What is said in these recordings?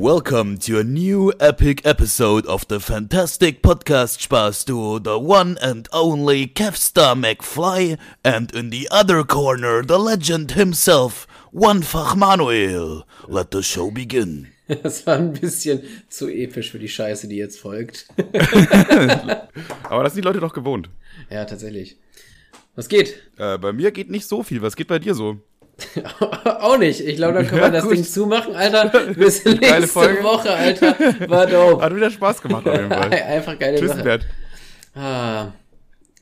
Welcome to a new epic episode of the fantastic podcast Spaß Duo, the one and only Kevstar McFly, and in the other corner, the legend himself, Onefach Manuel. Let the show begin. Das war ein bisschen zu episch für die Scheiße, die jetzt folgt. Aber das sind die Leute doch gewohnt. Ja, tatsächlich. Was geht? Äh, bei mir geht nicht so viel. Was geht bei dir so? Auch nicht. Ich glaube, dann können Ja, wir das gut. Ding zumachen, Alter. Bis nächste Folge. Woche, Alter. War dope. Hat wieder Spaß gemacht auf jeden Fall. Einfach geile Tschüss, Sache. Bert. Ah.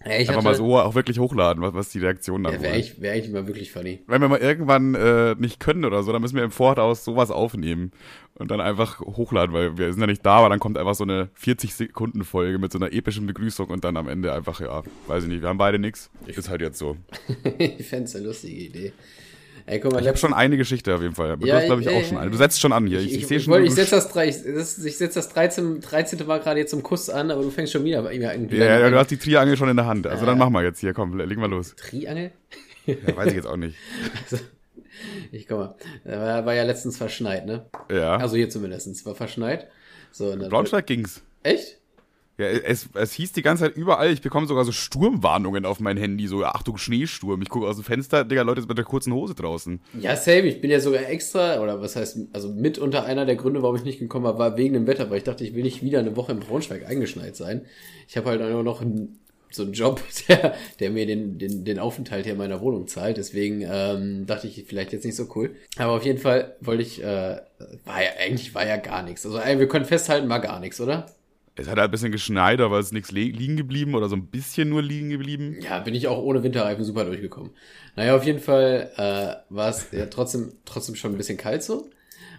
Ey, ich Einfach mal so auch wirklich hochladen, was, was die Reaktion dann Ja, wäre eigentlich, wär eigentlich mal wirklich funny. Wenn wir mal irgendwann äh, nicht können oder so, dann müssen wir im Voraus sowas aufnehmen und dann einfach hochladen, weil wir sind ja nicht da, aber dann kommt einfach so eine 40-Sekunden-Folge mit so einer epischen Begrüßung und dann am Ende einfach, ja, weiß ich nicht, wir haben beide nix. Ist halt jetzt so. ich fänd's eine lustige Idee. Ey, guck mal, Ich habe schon eine Geschichte auf jeden Fall. Du Ja, hast, glaube ich, äh, auch schon eine. Du setzt schon an hier. Ich, ich, ich, sehe ich, schon, wollte- du- ich setze das, ich, setz das 13, 13. Mal gerade jetzt zum Kuss an, aber du fängst schon wieder irgendwie irgendwie ja, ja, du hast die Triangel schon in der Hand. Also Äh. dann mach mal jetzt hier, komm, leg mal los. Triangel? Ja, weiß ich jetzt auch nicht. Ich guck mal. War, war ja letztens verschneit, ne? Ja. Also hier zumindest. War verschneit. So, Braunschweig ging's. Echt? Ja, es, es hieß die ganze Zeit überall, ich bekomme sogar so Sturmwarnungen auf mein Handy, so Achtung, Schneesturm. Ich gucke aus dem Fenster, Digga, Leute sind mit der kurzen Hose draußen. Ja, same. Ich bin ja sogar extra, oder was heißt, also mit unter einer der Gründe, warum ich nicht gekommen war, war wegen dem Wetter, weil ich dachte, ich will nicht wieder eine Woche in Braunschweig eingeschneit sein. Ich habe halt auch noch so einen Job, der, der mir den, den, den Aufenthalt hier in meiner Wohnung zahlt. Deswegen ähm, dachte ich, vielleicht jetzt nicht so cool. Aber auf jeden Fall wollte ich, äh, war ja, eigentlich war ja gar nichts. Also ey, wir können festhalten, war gar nichts, oder? Es hat halt ein bisschen geschneit, aber es ist nichts li- liegen geblieben oder so ein bisschen nur liegen geblieben. Ja, bin ich auch ohne Winterreifen super durchgekommen. Naja, auf jeden Fall äh, war es ja trotzdem, trotzdem schon ein bisschen kalt so.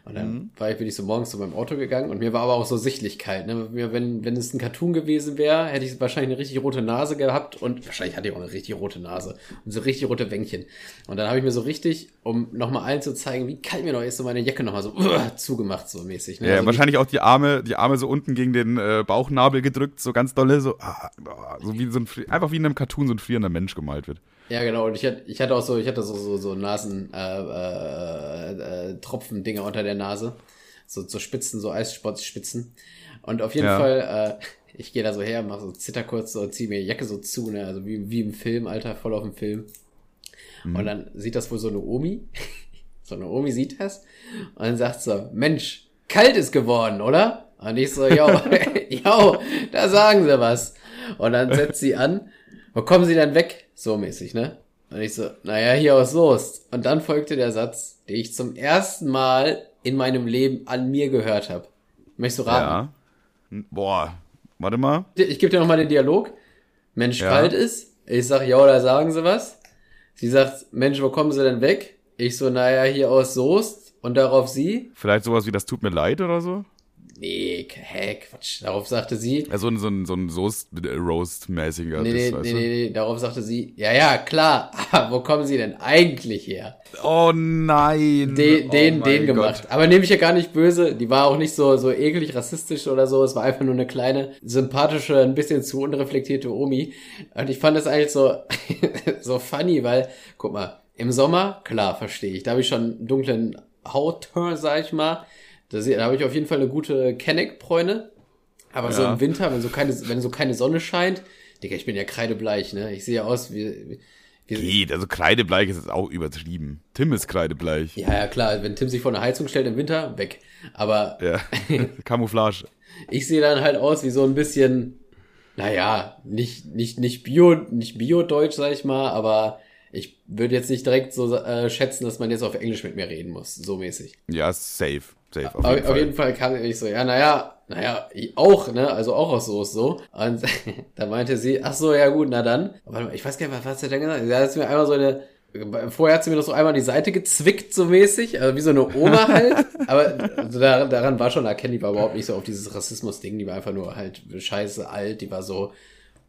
Und dann war ich, bin ich so morgens zu meinem Auto gegangen und mir war aber auch so sichtlich kalt. Ne? Mir, wenn, wenn es ein Cartoon gewesen wäre, hätte ich wahrscheinlich eine richtig rote Nase gehabt und wahrscheinlich hatte ich auch eine richtig rote Nase und so richtig rote Wänkchen. Und dann habe ich mir so richtig, um nochmal allen zu zeigen, wie kalt mir noch ist, so meine Jacke nochmal so uh, zugemacht, so mäßig. Ne? Ja, Also wahrscheinlich auch die Arme, die Arme so unten gegen den äh, Bauchnabel gedrückt, so ganz dolle, so, ah, so wie so ein, einfach wie in einem Cartoon so ein frierender Mensch gemalt wird. Ja, genau. Und ich hatte, ich hatte auch so, ich hatte so, so, so Nasen, äh, äh, äh, Tropfen-Dinger unter der Nase. So, so Spitzen, so Eissportspitzen. Und auf jeden Ja. Fall, äh, ich gehe da so her, mache so Zitter kurz so, ziehe mir die Jacke so zu, ne, also wie, wie im Film, Alter, voll auf dem Film. Und dann sieht das wohl so eine Omi. so eine Omi sieht das. Und dann sagt so, Mensch, kalt ist geworden, oder? Und ich so, yo, yo, da sagen sie was. Und dann setzt sie an. Wo kommen sie dann weg? So mäßig, ne? Und ich so, naja, hier aus Soest. Und dann folgte der Satz, den ich zum ersten Mal in meinem Leben an mir gehört habe. Möchtest du raten? Ja. Boah, warte mal. Ich gebe dir nochmal den Dialog. Mensch, Ja. kalt ist. Ich sag, ja, da sagen sie was. Sie sagt, Mensch, wo kommen sie denn weg? Ich so, naja, hier aus Soest. Und darauf sie, Vielleicht sowas wie das tut mir leid oder so? Nee, hä, Quatsch. Darauf sagte sie, Ja, so ein, so ein, so ein Soast-Roast-mäßiger. nee, das, nee, weißt nee, nee, nee, darauf sagte sie, ja, ja, klar, aber wo kommen sie denn eigentlich her? Oh nein. Den, oh den, den Gott. gemacht. Aber nehme ich ja gar nicht böse. Die war auch nicht so, so eklig rassistisch oder so. Es war einfach nur eine kleine, sympathische, ein bisschen zu unreflektierte Omi. Und ich fand das eigentlich so, so funny, weil, guck mal, im Sommer, klar, verstehe ich. Da habe ich schon einen dunklen Hautton, sag ich mal. Da, se- da habe ich auf jeden Fall eine gute Kenneck-Bräune. Aber so Ja. im Winter, wenn so keine, wenn so keine Sonne scheint, Digga, ich bin ja kreidebleich, ne? Ich sehe ja aus wie, wie, Geht, also kreidebleich ist jetzt auch übertrieben. Tim ist kreidebleich. Ja, ja, klar, wenn Tim sich vor eine Heizung stellt im Winter, weg. Aber Ja. Camouflage. ich sehe dann halt aus wie so ein bisschen, naja, nicht, nicht, nicht Bio, nicht Bio-Deutsch, sag ich mal, aber ich würde jetzt nicht direkt so äh, schätzen, dass man jetzt auf Englisch mit mir reden muss, so mäßig. Ja, safe. Safe, auf Auf, jeden auf Fall. jeden Fall kam ich so, ja, naja, naja, ich auch, ne, also auch aus Soße so. Und da meinte sie, ach so, ja gut, na dann. Aber ich weiß gar nicht, was hat sie denn gesagt? Sie hat mir einmal so eine, vorher hat sie mir noch so einmal die Seite gezwickt, so mäßig, also wie so eine Oma halt. Aber also da, daran war schon erkennen, die war überhaupt nicht so auf dieses Rassismus-Ding, die war einfach nur halt scheiße alt, die war so,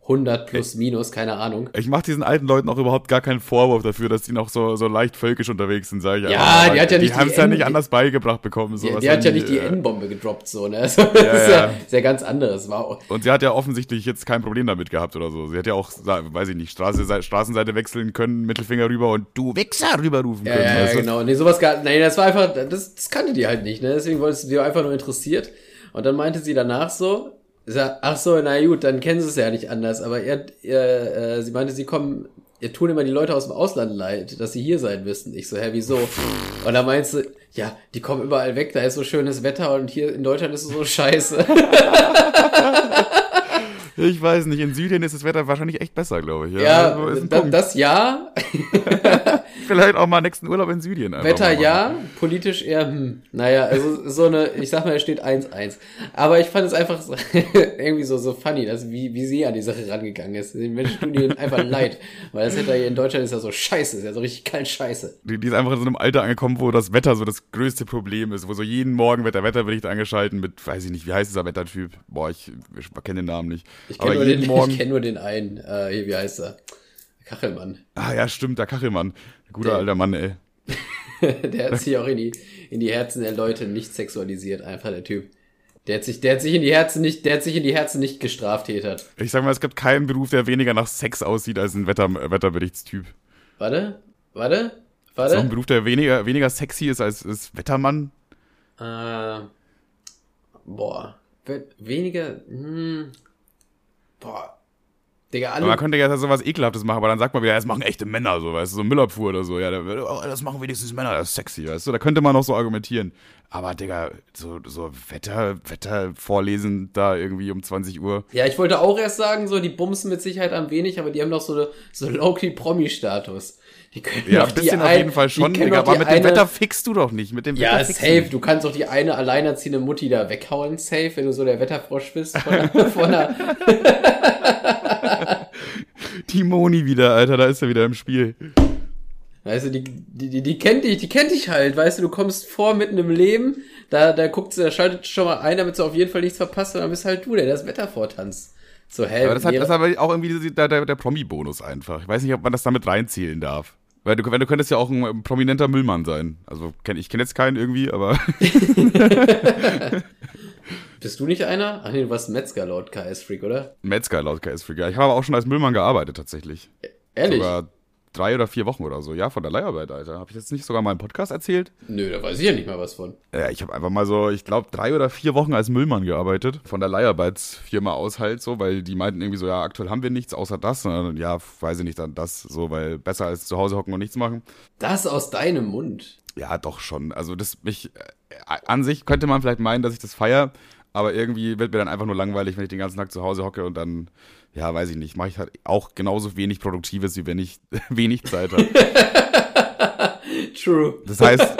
100 plus minus, keine Ahnung. Ich mache diesen alten Leuten auch überhaupt gar keinen Vorwurf dafür, dass die noch so, so leicht völkisch unterwegs sind, sage ich Ja, einfach. die hat ja nicht Die haben es die ja nicht anders beigebracht bekommen. Die, sowas die hat ja nicht die äh, N-Bombe gedroppt, so, ne? Also, das ist ja, ja. sehr ganz anderes. War, Und sie hat ja offensichtlich jetzt kein Problem damit gehabt oder so. Sie hat ja auch, weiß ich nicht, Straße, Straßenseite wechseln können, Mittelfinger rüber und du Wichser rüberrufen ja, können. ja, ja, du? genau. Nee, sowas gar, nee, das war einfach, das, das kannte die halt nicht, ne? Deswegen wollte sie einfach nur interessiert. Und dann meinte sie danach so, ach so, na gut, dann kennen sie es ja nicht anders. Aber er, er äh, sie meinte, sie kommen, ihr tun immer die Leute aus dem Ausland leid, dass sie hier sein müssen. Ich so, hä, wieso? Und dann meinst du, ja, die kommen überall weg, da ist so schönes Wetter und hier in Deutschland ist es so scheiße. Ich weiß nicht, in Syrien ist das Wetter wahrscheinlich echt besser, glaube ich. Ja, also ist ein da, das ja, Vielleicht auch mal nächsten Urlaub in Syrien. Wetter ja, politisch eher, hm, naja, also so eine, ich sag mal, es steht 1-1. Aber ich fand es einfach so, irgendwie so, so funny, dass, wie, wie sie an die Sache rangegangen ist. Den Menschen tun ihnen einfach leid. Weil das Wetter hier in Deutschland ist ja so scheiße, ist ja so richtig kalt scheiße. Die, die ist einfach in so einem Alter angekommen, wo das Wetter so das größte Problem ist, wo so jeden Morgen wird der Wetterbericht angeschalten mit, weiß ich nicht, wie heißt dieser Wettertyp? Boah, ich, ich kenne den Namen nicht. Ich kenne nur, den- Morgen. ich kenn nur den einen, äh, hier, wie heißt er? Kachelmann. ah ja, stimmt, der Kachelmann. Guter Der- alter Mann, ey. der hat sich auch in die, in die Herzen der Leute nicht sexualisiert, einfach der Typ. Der hat sich, der hat sich in die Herzen nicht, der hat sich in die Herzen nicht gestraftätert. Ich sag mal, es gibt keinen Beruf, der weniger nach Sex aussieht als ein Wetter, Wetterberichtstyp. Warte, warte, So ein warte. Beruf, der weniger, weniger sexy ist als ist Wettermann. Äh, boah, weniger, hm, boah, Digga, Aber man alle, könnte ja sowas Ekelhaftes machen, aber dann sagt man wieder, das machen echte Männer, so, weißt du, so Müllabfuhr oder so. Ja, oh, das machen wenigstens Männer, das ist sexy, weißt du. Da könnte man noch so argumentieren. Aber, Digga, so, so Wetter, Wetter vorlesen da irgendwie um 20 Uhr. ja, ich wollte auch erst sagen, so, die bumsen mit Sicherheit am wenig, aber die haben doch so, so Low-Key-Promi-Status. Die können Ja, ein die bisschen auf jeden Fall schon, Digga, aber mit eine- dem Wetter fixst du doch nicht. Mit dem Ja, Wetter fixst safe. du kannst doch die eine alleinerziehende Mutti da weghauen, safe, wenn du so der Wetterfrosch bist von von einer Die Moni wieder, Alter, da ist er wieder im Spiel. Weißt du, die, die, die, die kennt dich, die kennt dich halt, weißt du, du kommst vor mitten im Leben, da, da guckt sie, da schaltet schon mal ein, damit sie auf jeden Fall nichts verpasst, und dann bist halt du, der das Wetter vortanzt. So, hä, Aber das hat, das aber auch irgendwie der, der, der Promi-Bonus einfach. Ich weiß nicht, ob man das damit reinzählen darf. Weil du, wenn du könntest ja auch ein prominenter Müllmann sein. Also kenn, ich kenne jetzt keinen irgendwie, aber bist du nicht einer? Ach nee, du warst Metzger laut KS Freak, oder? Metzger laut KS Freak. Ja, Ich habe aber auch schon als Müllmann gearbeitet tatsächlich. Ehrlich? Sogar drei oder vier Wochen oder so. Ja, von der Leiharbeit, Alter. Habe ich jetzt nicht sogar mal im Podcast erzählt? Nö, da weiß ich ja nicht mal was von. Ja, ich habe einfach mal so, ich glaube, drei oder vier Wochen als Müllmann gearbeitet. Von der Leiharbeitsfirma aus halt so, weil die meinten irgendwie so, ja, aktuell haben wir nichts außer das. Und dann, ja, weiß ich nicht, dann das so, weil besser als zu Hause hocken und nichts machen. Das aus deinem Mund. Ja, doch schon. Also das mich äh, an sich könnte man vielleicht meinen, dass ich das feier, aber irgendwie wird mir dann einfach nur langweilig, wenn ich den ganzen Tag zu Hause hocke und dann, ja, weiß ich nicht, mache ich halt auch genauso wenig Produktives, wie wenn ich wenig Zeit habe. True. Das heißt,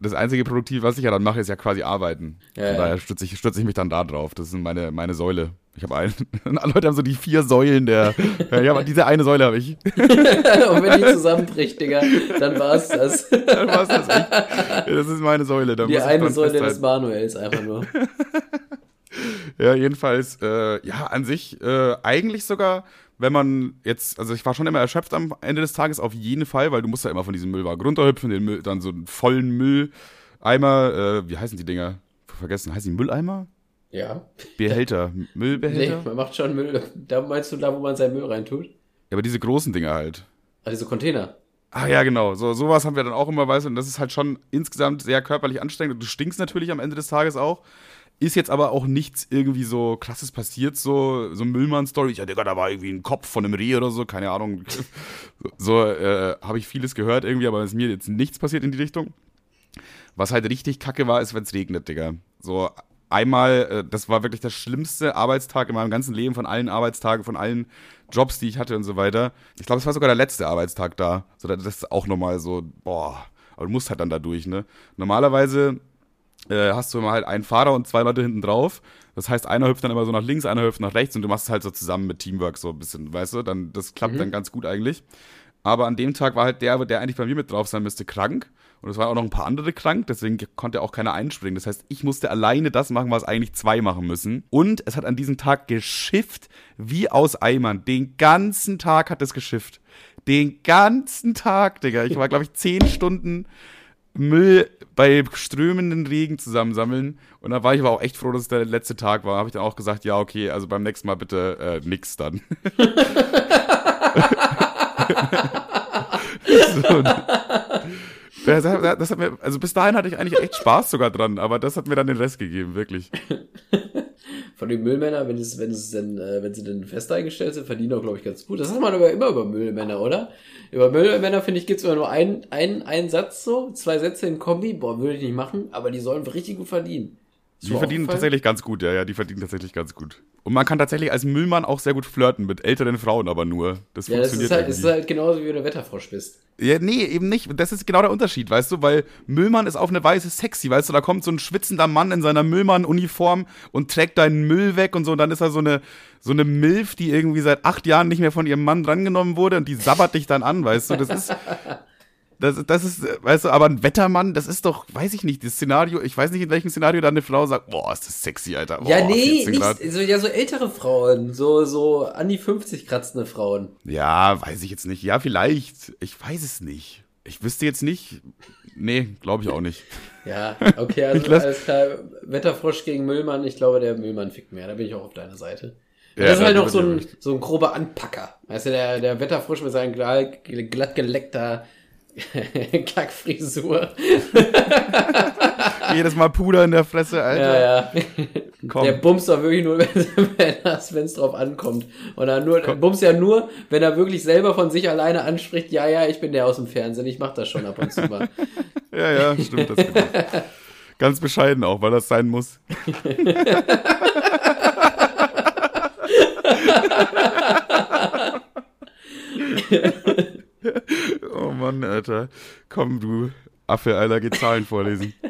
das einzige Produktive, was ich ja dann mache, ist ja quasi arbeiten. Ja, Von ja. daher stütze ich, stütze ich mich dann da drauf. Das sind meine, meine Säule. Ich habe einen. Leute haben so die vier Säulen der. Ja, aber diese eine Säule habe ich. Und wenn die zusammenbricht, Digga, dann war's das. Dann war's das echt. Ja, Das ist meine Säule. Da Die ich eine Säule des Manuels einfach nur. Ja, jedenfalls, äh, ja, an sich, äh, eigentlich sogar, wenn man jetzt, also ich war schon immer erschöpft am Ende des Tages, auf jeden Fall, weil du musst ja immer von diesem Müllwagen runterhüpfen, den Müll, dann so einen vollen Mülleimer, äh, wie heißen die Dinger? Vergessen, heißen die Mülleimer? Ja. Behälter, Nee, Müllbehälter? man macht schon Müll. Da meinst du da, wo man seinen Müll reintut? Ja, aber diese großen Dinger halt. Ah, diese Container. Ah ja, genau. So sowas haben wir dann auch immer, weißt du, und das ist halt schon insgesamt sehr körperlich anstrengend und du stinkst natürlich am Ende des Tages auch. Ist jetzt aber auch nichts irgendwie so krasses passiert, so, so Müllmann-Story. Ja, Digga, da war irgendwie ein Kopf von einem Reh oder so, keine Ahnung. So äh, habe ich vieles gehört irgendwie, aber es ist mir jetzt nichts passiert in die Richtung. Was halt richtig kacke war, ist, wenn es regnet, Digga. So einmal, äh, das war wirklich der schlimmste Arbeitstag in meinem ganzen Leben, von allen Arbeitstagen, von allen Jobs, die ich hatte und so weiter. Ich glaube, es war sogar der letzte Arbeitstag da. So, das ist auch nochmal so, boah, aber du musst halt dann da durch, ne? Normalerweise äh, hast du immer halt einen Fahrer und zwei Leute hinten drauf. Das heißt, einer hüpft dann immer so nach links, einer hüpft nach rechts und du machst es halt so zusammen mit Teamwork so ein bisschen, weißt du? Dann, das klappt dann ganz gut eigentlich. Aber an dem Tag war halt der, der eigentlich bei mir mit drauf sein müsste, krank. Und es waren auch noch ein paar andere krank, deswegen konnte auch keiner einspringen. Das heißt, ich musste alleine das machen, was eigentlich zwei machen müssen. Und es hat an diesem Tag geschifft wie aus Eimern. Den ganzen Tag hat es geschifft. Den ganzen Tag, Digga. Ich war, glaube ich, zehn Stunden Müll bei strömenden Regen zusammensammeln. Und da war ich aber auch echt froh, dass es der letzte Tag war. Habe ich dann auch gesagt, ja, okay, also beim nächsten Mal bitte äh, nix dann. so, das, das, hat mir, also bis dahin hatte ich eigentlich echt Spaß sogar dran, aber das hat mir dann den Rest gegeben, wirklich. Von den Müllmännern, wenn es, wenn es denn, äh, wenn sie denn fest eingestellt sind, verdienen auch, glaube ich, ganz gut. Das hat man aber immer über Müllmänner, oder? Über Müllmänner, finde ich, gibt es immer nur einen, einen, einen Satz so, zwei Sätze in Kombi, boah, würde ich nicht machen, aber die sollen richtig gut verdienen. Die verdienen tatsächlich ganz gut, ja, ja, die verdienen tatsächlich ganz gut. Und man kann tatsächlich als Müllmann auch sehr gut flirten mit älteren Frauen, aber nur. Das ja, funktioniert das ist halt, ist halt genauso wie wenn du Wetterfrosch bist. Ja, nee, eben nicht. Das ist genau der Unterschied, weißt du, weil Müllmann ist auf eine Weise sexy, weißt du, da kommt so ein schwitzender Mann in seiner Müllmann-Uniform und trägt deinen Müll weg und so, und dann ist er so eine, so eine Milf, die irgendwie seit acht Jahren nicht mehr von ihrem Mann drangenommen wurde und die sabbert dich dann an, weißt du, das ist, Das, das ist, weißt du, aber ein Wettermann, das ist doch, weiß ich nicht, das Szenario, ich weiß nicht, in welchem Szenario da eine Frau sagt, boah, ist das sexy, Alter. Boah, ja, nee, nicht, so, ja, so ältere Frauen, so, so an die 50 kratzende Frauen. Ja, weiß ich jetzt nicht. Ja, vielleicht. Ich weiß es nicht. Ich wüsste jetzt nicht. Nee, glaube ich auch nicht. ja, okay, also alles klar. Wetterfrosch gegen Müllmann. Ich glaube, der Müllmann fickt mehr. Da bin ich auch auf deiner Seite. Ja, das ist halt noch so ein, so ein grober Anpacker. Weißt du, der, der Wetterfrosch mit seinem glatt geleckter Kackfrisur. Jedes Mal Puder in der Fresse, Alter. Ja, ja. Komm. Der bumst doch wirklich nur, wenn es drauf ankommt. Und dann nur, Komm. bumst ja nur, wenn er wirklich selber von sich alleine anspricht, ja, ja, ich bin der aus dem Fernsehen, ich mach das schon ab und zu mal. ja, ja, stimmt. Das Ganz bescheiden auch, weil das sein muss. oh Mann, Alter. Komm, du Affe, Alter, geh Zahlen vorlesen.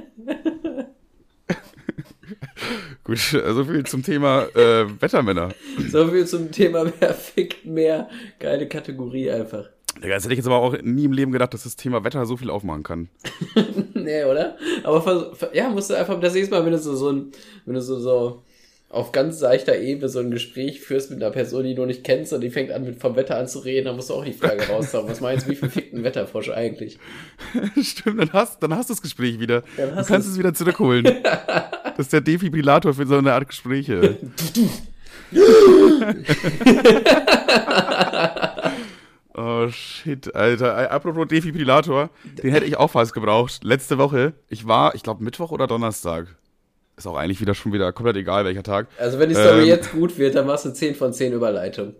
Gut, so viel zum Thema äh, Wettermänner. So viel zum Thema Wer fickt mehr. Geile Kategorie einfach. Digga, das hätte ich jetzt aber auch nie im Leben gedacht, dass das Thema Wetter so viel aufmachen kann. nee, oder? Aber ja, musst du einfach das nächste Mal, wenn du so, so ein, wenn du so, so auf ganz seichter Ebene so ein Gespräch führst mit einer Person, die du nicht kennst und die fängt an, mit vom Wetter an zu reden, dann musst du auch die Frage raushauen. Was meinst du, wie viel fickt ein Wetterfrosch eigentlich? Stimmt, dann hast, dann hast du das Gespräch wieder. du kannst es wieder zurückholen. das ist der Defibrillator für so eine Art Gespräche. oh shit, Alter. Apropos Defibrillator, den hätte ich auch fast gebraucht. Letzte Woche, ich war, ich glaube Mittwoch oder Donnerstag ist auch eigentlich wieder schon wieder komplett egal, welcher Tag. Also wenn die Story ähm, jetzt gut wird, dann machst du 10 von 10 Überleitung.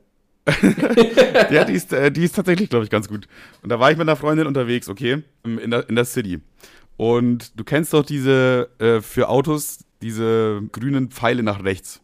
ja, die ist, äh, die ist tatsächlich, glaube ich, ganz gut. Und da war ich mit einer Freundin unterwegs, okay, in der, in der City. Und du kennst doch diese, äh, für Autos, diese grünen Pfeile nach rechts.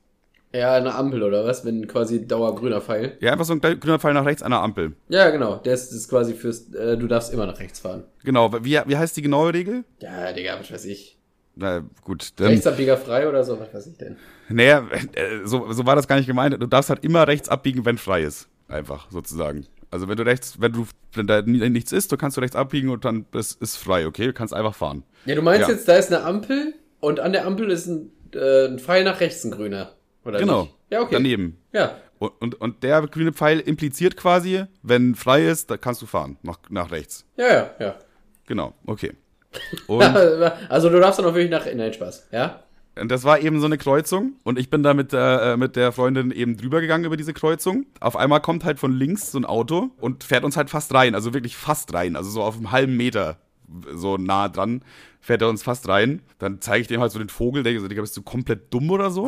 Ja, eine Ampel oder was? Wenn quasi dauergrüner Pfeil. Ja, einfach so ein grüner Pfeil nach rechts an der Ampel. Ja, genau. Der ist, ist quasi fürs, äh, du darfst immer nach rechts fahren. Genau. Wie, wie heißt die genaue Regel? Ja, Digga, was weiß ich. Na gut. Dann, Rechtsabbieger frei oder so, was weiß ich denn? Naja, äh, so, so war das gar nicht gemeint. Du darfst halt immer rechts abbiegen, wenn frei ist. Einfach, sozusagen. Also wenn du rechts, wenn du, wenn da nichts ist, du kannst du rechts abbiegen und dann ist, ist frei, okay? Du kannst einfach fahren. Ja, du meinst ja. jetzt, da ist eine Ampel und an der Ampel ist ein, äh, ein Pfeil nach rechts, ein grüner. Oder genau. Nicht? Ja, okay. Daneben. Ja. Und, und, und der grüne Pfeil impliziert quasi, wenn frei ist, da kannst du fahren, nach, nach rechts. Ja, ja, ja. Genau, okay. Also du darfst dann auch wirklich nach Nein, Spaß, ja? Und das war eben so eine Kreuzung und ich bin da mit der, äh, mit der Freundin eben drüber gegangen über diese Kreuzung. Auf einmal kommt halt von links so ein Auto und fährt uns halt fast rein, also wirklich fast rein, also so auf einem halben Meter so nah dran, fährt er uns fast rein. Dann zeige ich dem halt so den Vogel, der so, Digga, bist du komplett dumm oder so?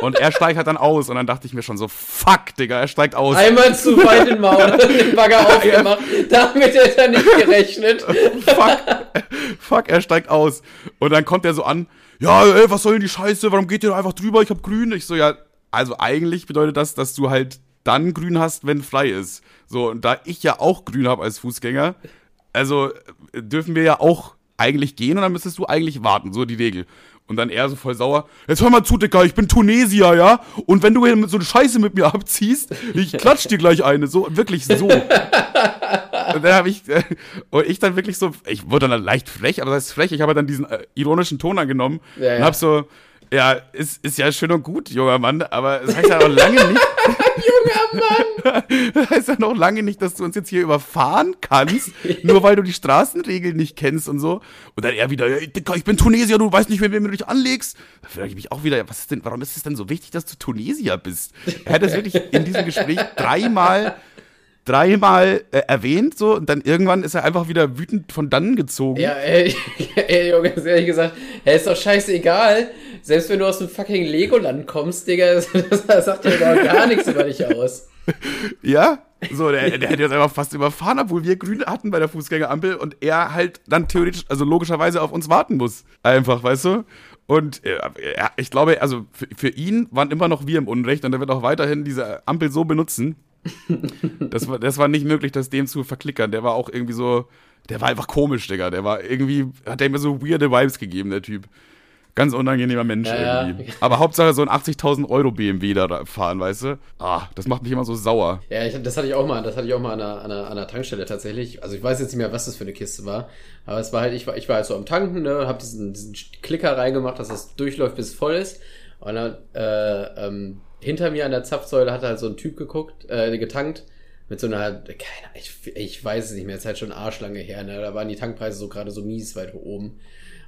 Und er steigt halt dann aus. Und dann dachte ich mir schon so, fuck, Digga, er steigt aus. Einmal zu weit den Maul den Bagger aufgemacht. Damit hätte er nicht gerechnet. fuck, fuck, er steigt aus. Und dann kommt er so an, ja, ey, was soll denn die Scheiße? Warum geht ihr einfach drüber? Ich hab grün. Ich so, ja, also eigentlich bedeutet das, dass du halt dann grün hast, wenn frei ist. So, und da ich ja auch grün habe als Fußgänger, also dürfen wir ja auch eigentlich gehen und dann müsstest du eigentlich warten, so die Regel. Und dann er so voll sauer. Jetzt hör mal zu, Dicker, ich bin Tunesier, ja? Und wenn du hier so eine Scheiße mit mir abziehst, ich klatsch dir gleich eine. So, wirklich so. und dann habe ich, äh, und ich dann wirklich so, ich wurde dann leicht frech, aber das ist frech, ich habe dann diesen äh, ironischen Ton angenommen Ja, und ja. habe so, ja, ist, ist ja schön und gut, junger Mann, aber es heißt ja noch lange nicht. junger Mann! Das heißt ja noch lange nicht, dass du uns jetzt hier überfahren kannst, nur weil du die Straßenregeln nicht kennst und so. Und dann er wieder, "Ey, Dicker, ich bin Tunesier, du weißt nicht, mit wem du dich anlegst. Da frage ich mich auch wieder, was ist denn, warum ist es denn so wichtig, dass du Tunesier bist? Er hat das wirklich in diesem Gespräch dreimal dreimal äh, erwähnt so und dann irgendwann ist er einfach wieder wütend von dannen gezogen. Ja, ey, ey, Junge, ehrlich gesagt, hey, ist doch scheißegal. Selbst wenn du aus dem fucking Legoland kommst, Digga, das, das sagt ja doch gar nichts über dich aus. Ja, so, der, der hätte jetzt einfach fast überfahren, obwohl wir Grüne hatten bei der Fußgängerampel und er halt dann theoretisch, also logischerweise auf uns warten muss. Einfach, weißt du? Und äh, ich glaube, also für, für ihn waren immer noch wir im Unrecht und er wird auch weiterhin diese Ampel so benutzen. Das war, das war nicht möglich, das dem zu verklickern. Der war auch irgendwie so, der war einfach komisch, Digga. Der war irgendwie, hat er mir so weirde Vibes gegeben, der Typ. Ganz unangenehmer Mensch Ja, ja. irgendwie. Aber Hauptsache so ein 80.000 Euro BMW da da fahren, weißt du? Ah, das macht mich immer so sauer. Ja, ich, das hatte ich auch mal, das hatte ich auch mal an einer, an, einer, an einer Tankstelle tatsächlich. Also ich weiß jetzt nicht mehr, was das für eine Kiste war. Aber es war halt, ich war, ich war halt so am Tanken, ne, hab diesen, diesen Klicker reingemacht, dass das durchläuft, bis es voll ist. Und dann, äh, ähm, hinter mir an der Zapfsäule hat halt so ein Typ geguckt, äh, getankt. Mit so einer, keine ich, ich weiß es nicht mehr, ist halt schon arschlange her, ne? Da waren die Tankpreise so gerade so mies weit oben.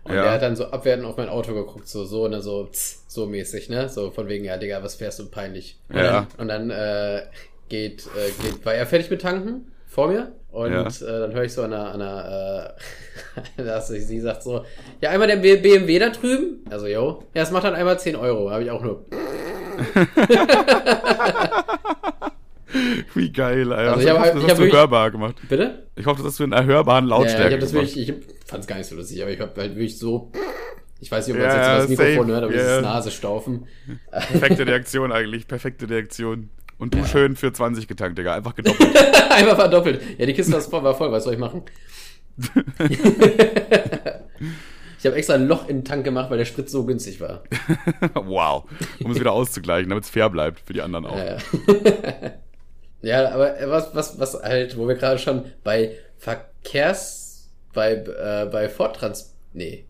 Und Ja. der hat dann so abwertend auf mein Auto geguckt, so, so, dann so, tss, so mäßig, ne? So von wegen, ja, Digga, was fährst du peinlich? Und Ja. dann, und dann äh, geht, äh, geht, war er fertig mit tanken vor mir. Und Ja. äh, dann höre ich so an einer, an einer äh, dass sie, sie sagt so, ja, einmal der BMW da drüben. Also, yo. Ja, es macht dann einmal 10 Euro. Habe ich auch nur. Wie geil, Alter. Also ich ich hab- hoffe, das ich hast hab du wirklich- hörbar gemacht. Bitte? Ich hoffe, das hast du in erhörbaren Ja, Lautstärke ich habe das wirklich, ich fand es gar nicht so lustig, aber ich habe halt wirklich so. Ich weiß nicht, ob man Ja, es jetzt über das Mikrofon hört, aber ja. dieses Nasestaufen. Perfekte Reaktion eigentlich, perfekte Reaktion. Und du schön für 20 getankt, Digga. Einfach gedoppelt. Einfach verdoppelt. Ja, die Kiste war voll, war voll. Was soll ich machen? ich habe extra ein Loch in den Tank gemacht, weil der Sprit so günstig war. wow. Um es wieder auszugleichen, damit es fair bleibt für die anderen auch. Ja, ja aber was, was, was halt, wo wir gerade schon bei Verkehrs, bei, äh, bei Forttrans, nee,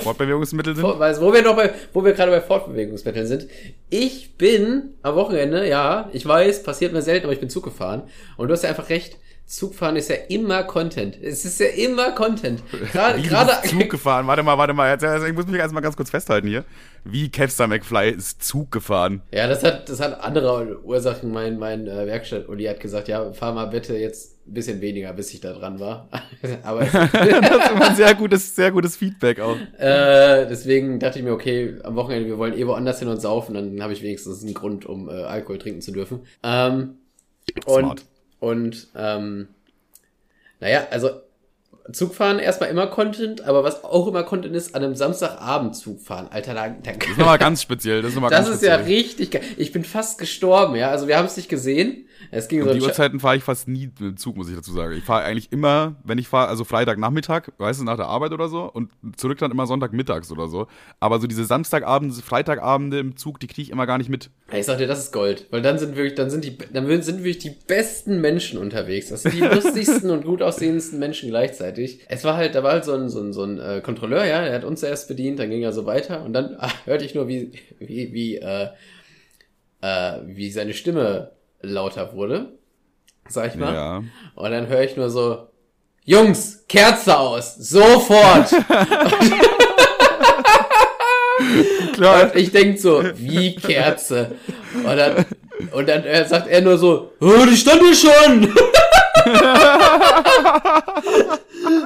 Fortbewegungsmittel sind. Weil- wo wir noch bei, wo wir gerade bei Fortbewegungsmitteln sind. Ich bin am Wochenende, ja, ich weiß, passiert mir selten, aber ich bin Zug gefahren. Und du hast ja einfach recht. Zugfahren ist ja immer Content. Es ist ja immer Content. Gerade, gerade, Zug gefahren. Warte mal, warte mal. Ich muss mich erst mal ganz kurz festhalten hier. Wie Kevstar McFly ist Zug gefahren. Ja, das hat, das hat andere Ursachen. Mein, mein äh, Werkstatt, Uli hat gesagt, ja, fahr mal bitte jetzt ein bisschen weniger, bis ich da dran war. Aber Das ist immer ein sehr gutes, sehr gutes Feedback auch. äh, deswegen dachte ich mir, okay, am Wochenende, wir wollen eh woanders hin und saufen, dann habe ich wenigstens einen Grund, um äh, Alkohol trinken zu dürfen. Ähm, Smart. und ähm, naja, also Zugfahren erstmal immer Content, aber was auch immer Content ist, an einem Samstagabend Zug fahren. Alter, da, da Das ist nochmal ganz speziell. Das ist, nochmal Das ganz ist ja speziell. richtig geil. Ich bin fast gestorben, ja. Also wir haben es nicht gesehen. Es ging so Um die ein Scha- Uhrzeiten fahre ich fast nie mit dem Zug, muss ich dazu sagen. Ich fahre eigentlich immer, wenn ich fahre, also Freitagnachmittag, weißt du, nach der Arbeit oder so und zurück dann immer Sonntagmittags oder so. Aber so diese Samstagabende, Freitagabende im Zug, die kriege ich immer gar nicht mit. Ich sag dir, das ist Gold, weil dann sind wirklich, dann sind die, dann sind wirklich die besten Menschen unterwegs. Das sind die lustigsten und gut aussehendsten Menschen gleichzeitig. Es war halt, da war halt so ein, so ein, so ein äh, Kontrolleur, ja, der hat uns erst bedient, dann ging er so weiter und dann ah, hörte ich nur, wie, wie, wie, äh, äh, wie seine Stimme lauter wurde, sag ich mal. Ja. Und dann höre ich nur so, Jungs, Kerze aus, sofort! Klar. Und ich denk so, wie Kerze? Und dann, und dann äh, sagt er nur so, oh, die stand hier schon!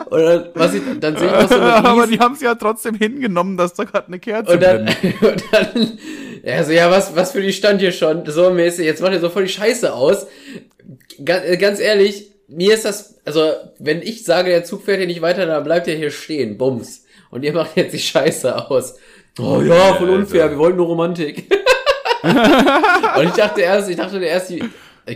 und dann, was ich, dann sehe ich noch so eine Aber riesen- die haben es ja trotzdem hingenommen, dass da gerade eine Kerze und dann, und dann, er so, ja, was, was für die stand hier schon? So mäßig, jetzt macht er so voll die Scheiße aus. Ganz, äh, ganz ehrlich, mir ist das, also, wenn ich sage, der Zug fährt hier nicht weiter, dann bleibt er hier stehen, bums. Und ihr macht jetzt die Scheiße aus. Oh ja, voll unfair, wir wollten nur Romantik. und ich dachte erst, ich dachte erst, die,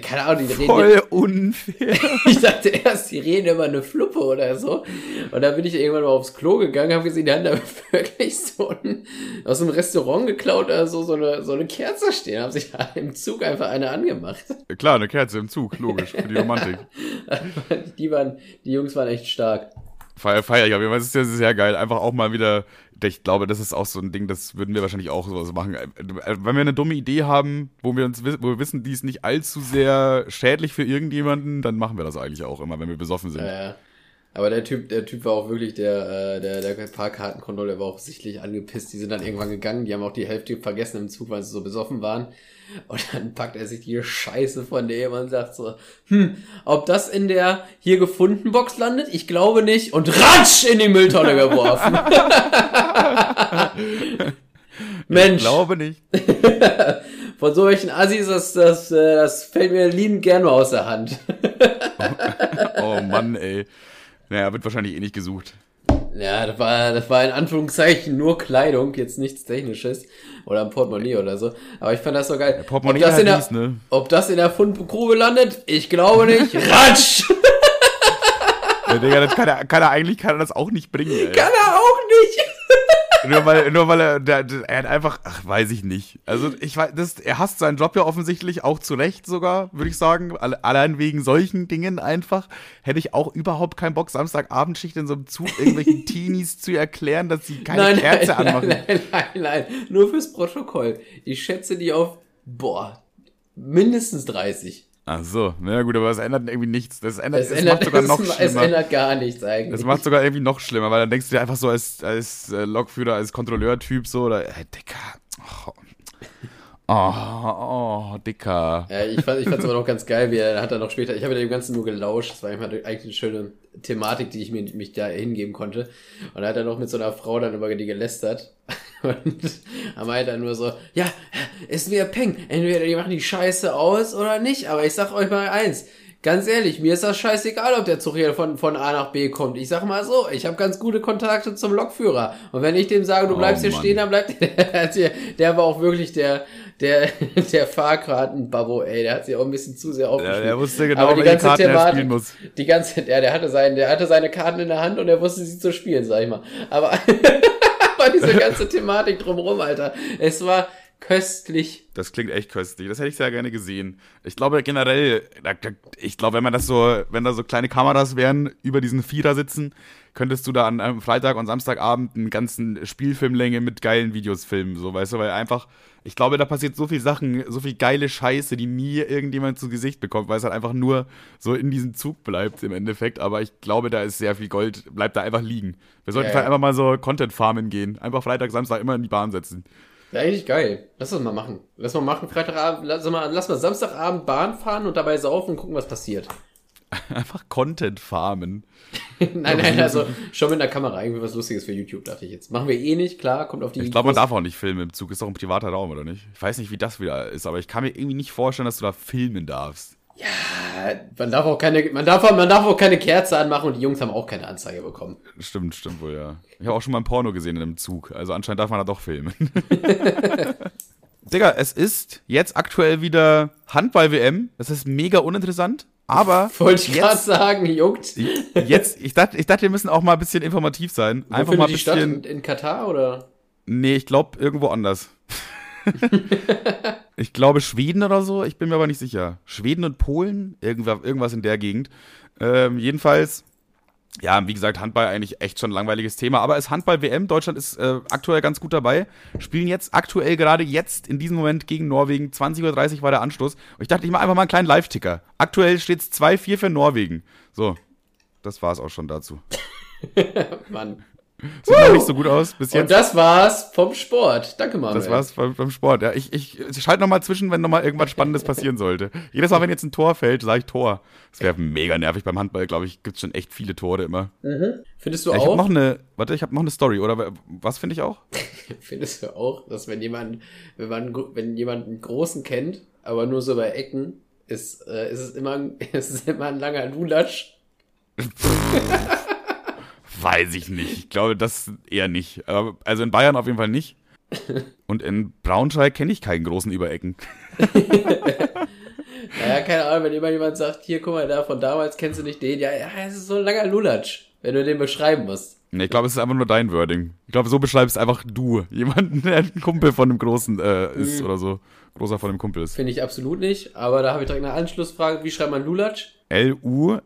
Keine Ahnung, die Voll reden. unfair. Ich dachte erst, die reden immer eine Fluppe oder so. Und dann bin ich irgendwann mal aufs Klo gegangen, habe gesehen, die haben da wirklich so ein, aus einem Restaurant geklaut oder so, so eine, so eine Kerze stehen, haben sich da im Zug einfach eine angemacht. Klar, eine Kerze im Zug, logisch, für die Romantik. Die waren, die Jungs waren echt stark. Feier, feier ich, aber das ist ja sehr geil. Einfach auch mal wieder, ich glaube, das ist auch so ein Ding, das würden wir wahrscheinlich auch sowas machen. Wenn wir eine dumme Idee haben, wo wir uns wo wir wissen, die ist nicht allzu sehr schädlich für irgendjemanden, dann machen wir das eigentlich auch immer, wenn wir besoffen sind. Ja, ja. Aber der Typ, der Typ war auch wirklich der, äh, der, der Fahrkartenkontrolle, der war auch sichtlich angepisst. Die sind dann irgendwann gegangen, die haben auch die Hälfte vergessen im Zug, weil sie so besoffen waren. Und dann packt er sich die Scheiße von dem und sagt so, hm, ob das in der hier gefunden Box landet? Ich glaube nicht. Und ratsch in die Mülltonne geworfen. Mensch. Ich glaube nicht. Von solchen Assis, das, das, äh, das fällt mir liebend gerne mal aus der Hand. Oh Mann, ey. Naja, wird wahrscheinlich eh nicht gesucht. Ja, das war, das war in Anführungszeichen nur Kleidung, jetzt nichts Technisches. Oder ein Portemonnaie oder so. Aber ich fand das so geil. Ja, Portemonnaie ob, das halt in der, dies, ne? ob das in der Fundgrube landet? Ich glaube nicht. Ratsch! Ja, Digga, das kann er, kann er eigentlich kann er das auch nicht bringen, ey. Kann er auch nicht! Nur weil, nur weil er, der, der, er hat einfach, ach, weiß ich nicht. Also ich weiß, das, er hasst seinen Job ja offensichtlich auch zu Recht sogar, würde ich sagen. Alle- Allein wegen solchen Dingen einfach hätte ich auch überhaupt keinen Bock, Samstagabendschicht in so einem Zug irgendwelchen Teenies zu erklären, dass sie keine Nein, Kerze nein, anmachen. nein, nein, nein, nein. Nur fürs Protokoll. Ich schätze die auf, boah, mindestens 30. Ach so, na gut, aber es ändert irgendwie nichts. Das ändert, Es es ändert, macht sogar es, noch es schlimmer. ändert gar nichts eigentlich. Das macht sogar irgendwie noch schlimmer, weil dann denkst du dir einfach so als, als äh, Lokführer, als Kontrolleurtyp so, oder, äh, Dicker. Oh, oh, oh Dicker. Ja, ich fand ich fand's aber noch ganz geil, wie er hat dann noch später, ich habe ja dem Ganzen nur gelauscht, das war eigentlich eine schöne Thematik, die ich mir, mich da hingeben konnte. Und da hat er noch mit so einer Frau dann über die gelästert. Und er meinte dann nur so, ja, ist mir Peng, entweder die machen die Scheiße aus oder nicht, aber ich sag euch mal eins, Ganz ehrlich, mir ist das scheißegal, ob der Zug hier von, von A nach B kommt. Ich sag mal so, ich habe ganz gute Kontakte zum Lokführer. Und wenn ich dem sage, du Oh, bleibst hier Mann. stehen, dann bleibt der, der war auch wirklich der, der, der Fahrkartenbabbo, ey, der hat sich auch ein bisschen zu sehr Ja, aufgeschrieben. der wusste genau, Aber die ganze Karten er Thematik, spielen muss. die ganze, der, der hatte sein, der hatte seine Karten in der Hand und er wusste sie zu spielen, sag ich mal. Aber, aber diese ganze Thematik drumherum, Alter, es war köstlich. Das klingt echt köstlich. Das hätte ich sehr gerne gesehen. Ich glaube generell, ich glaube, wenn man das so, wenn da so kleine Kameras wären, über diesen Vierer sitzen, könntest du da an einem Freitag und Samstagabend einen ganzen Spielfilmlänge mit geilen Videos filmen, so, weißt du, weil einfach, ich glaube, da passiert so viel Sachen, so viel geile Scheiße, die nie irgendjemand zu Gesicht bekommt, weil es halt einfach nur so in diesem Zug bleibt im Endeffekt. Aber ich glaube, da ist sehr viel Gold, bleibt da einfach liegen. Wir sollten Ja, vielleicht ja. einfach mal so Content farmen gehen. Einfach Freitag, Samstag immer in die Bahn setzen. Ja, eigentlich geil. Lass das mal machen. Lass mal machen, Freitagabend, lass mal, lass mal Samstagabend Bahn fahren und dabei saufen und gucken, was passiert. Einfach Content farmen. nein, nein, also schon mit einer Kamera irgendwie was Lustiges für YouTube, dachte ich jetzt. Machen wir eh nicht, klar, kommt auf die Ich glaube, man darf auch nicht filmen im Zug. Ist doch ein privater Raum, oder nicht? Ich weiß nicht, wie das wieder ist, aber ich kann mir irgendwie nicht vorstellen, dass du da filmen darfst. Ja, man darf auch keine, man darf, man darf auch keine Kerze anmachen und die Jungs haben auch keine Anzeige bekommen. Stimmt, stimmt wohl, ja. Ich habe auch schon mal ein Porno gesehen in einem Zug. Also anscheinend darf man da doch filmen. Digga, es ist jetzt aktuell wieder Handball-WM. Das ist mega uninteressant. Aber Wollte ich gerade sagen, juckt. jetzt, ich dachte, ich dachte, wir müssen auch mal ein bisschen informativ sein. Wo Einfach mal ein die statt? bisschen. In, in Katar oder? Nee, ich glaube irgendwo anders. ich glaube Schweden oder so, ich bin mir aber nicht sicher. Schweden und Polen, irgendwas, irgendwas in der Gegend. Ähm, jedenfalls, ja, wie gesagt, Handball eigentlich echt schon ein langweiliges Thema, aber es Handball-WM, Deutschland ist äh, aktuell ganz gut dabei, spielen jetzt aktuell gerade jetzt in diesem Moment gegen Norwegen, 20.30 Uhr war der Anstoß. Und ich dachte, ich mache einfach mal einen kleinen Live-Ticker. Aktuell steht es 2-4 für Norwegen. So, das war es auch schon dazu. Mann. Sieht noch nicht so gut aus bis jetzt. Und das war's vom Sport. Danke, Manuel. Das war's beim Sport. Ja, ich, ich, ich schalte nochmal zwischen, wenn nochmal irgendwas Spannendes passieren sollte. Jedes Mal, wenn jetzt ein Tor fällt, sage ich Tor. Das wäre mega nervig beim Handball, glaube ich. Gibt's schon echt viele Tore immer. Findest du Ja, ich auch? noch eine, warte, ich habe noch eine Story, oder was finde ich auch? Findest du auch, dass wenn jemand, wenn man, wenn jemand einen Großen kennt, aber nur so bei Ecken, ist, äh, ist es immer, ist es immer ein langer Lulatsch? Weiß ich nicht. Ich glaube, das eher nicht. Also in Bayern auf jeden Fall nicht. Und in Braunschweig kenne ich keinen großen Überecken. Naja, keine Ahnung, wenn immer jemand sagt, hier, guck mal, da von damals kennst du nicht den. Ja, ja, es ist so ein langer Lulatsch, wenn du den beschreiben musst. Nee, ich glaube, es ist einfach nur dein Wording. Ich glaube, so beschreibst einfach du. Jemanden, der ein Kumpel von einem Großen äh, ist oder so. Großer von einem Kumpel ist. Finde ich absolut nicht. Aber da habe ich direkt eine Anschlussfrage. Wie schreibt man Lulatsch? L-U-L-A-T-S-C-H.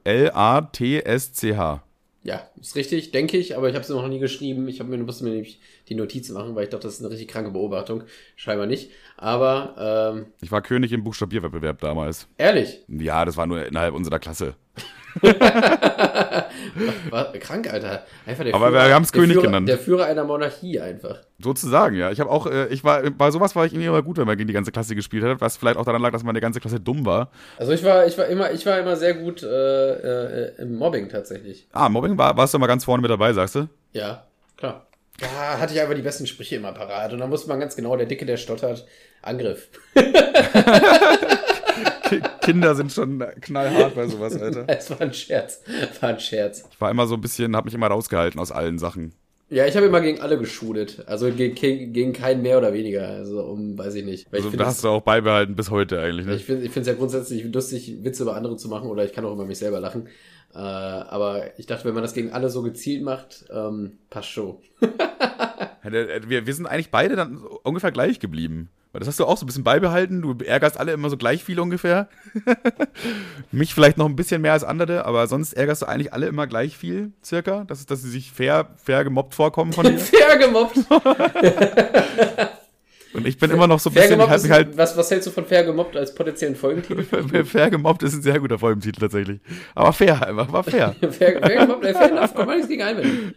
Ja, ist richtig, denke ich, aber ich habe es noch nie geschrieben. Ich habe mir musste mir nämlich die Notizen machen, weil ich dachte, das ist eine richtig kranke Beobachtung. Scheinbar nicht. Aber ähm, Ich war König im Buchstabierwettbewerb damals. ehrlich, Ja, das war nur innerhalb unserer Klasse. krank, Alter. Einfach der Aber wir haben's der König Führer, genannt. Der Führer einer Monarchie einfach. Sozusagen, ja. Ich habe auch, äh, ich war, bei sowas war ich irgendwie immer gut, wenn man gegen die ganze Klasse gespielt hat, was vielleicht auch daran lag, dass meine ganze Klasse dumm war. Also ich war, ich war immer, ich war immer sehr gut äh, äh, im Mobbing tatsächlich. Ah, Mobbing war, warst du mal ganz vorne mit dabei, sagst du? Ja, klar. Da hatte ich einfach die besten Sprüche immer parat. Und dann wusste man ganz genau, der Dicke, der stottert, Angriff. Ki- Kinder sind schon knallhart bei sowas, Alter. Es war ein Scherz. War ein Scherz. Ich war immer so ein bisschen, hab mich immer rausgehalten aus allen Sachen. Ja, ich habe immer gegen alle geschult. Also gegen, gegen keinen mehr oder weniger. Also um, weiß ich nicht. Weil Also ich da finde hast du auch beibehalten bis heute eigentlich, ne? ich finde es ja grundsätzlich lustig, Witze über andere zu machen oder ich kann auch über mich selber lachen. Äh, aber ich dachte, wenn man das gegen alle so gezielt macht, ähm, passt schon. Der- Wir, wir sind eigentlich beide dann ungefähr gleich geblieben. Weil das hast du auch so ein bisschen beibehalten. Du ärgerst alle immer so gleich viel ungefähr. Mich vielleicht noch ein bisschen mehr als andere, aber sonst ärgerst du eigentlich alle immer gleich viel, circa. Dass, dass sie sich fair, fair gemobbt vorkommen von dir. Fair gemobbt. Und ich bin immer noch so ein Fair bisschen, gemobbt halt ist, halt. was, was hältst du von fair gemobbt als potenziellen Folgentitel? Fair gemobbt ist ein sehr guter Folgentitel tatsächlich. Aber fair, einfach, war fair. fair, fair gemobbt, ey, fair enough, kann man nichts gegen einwenden.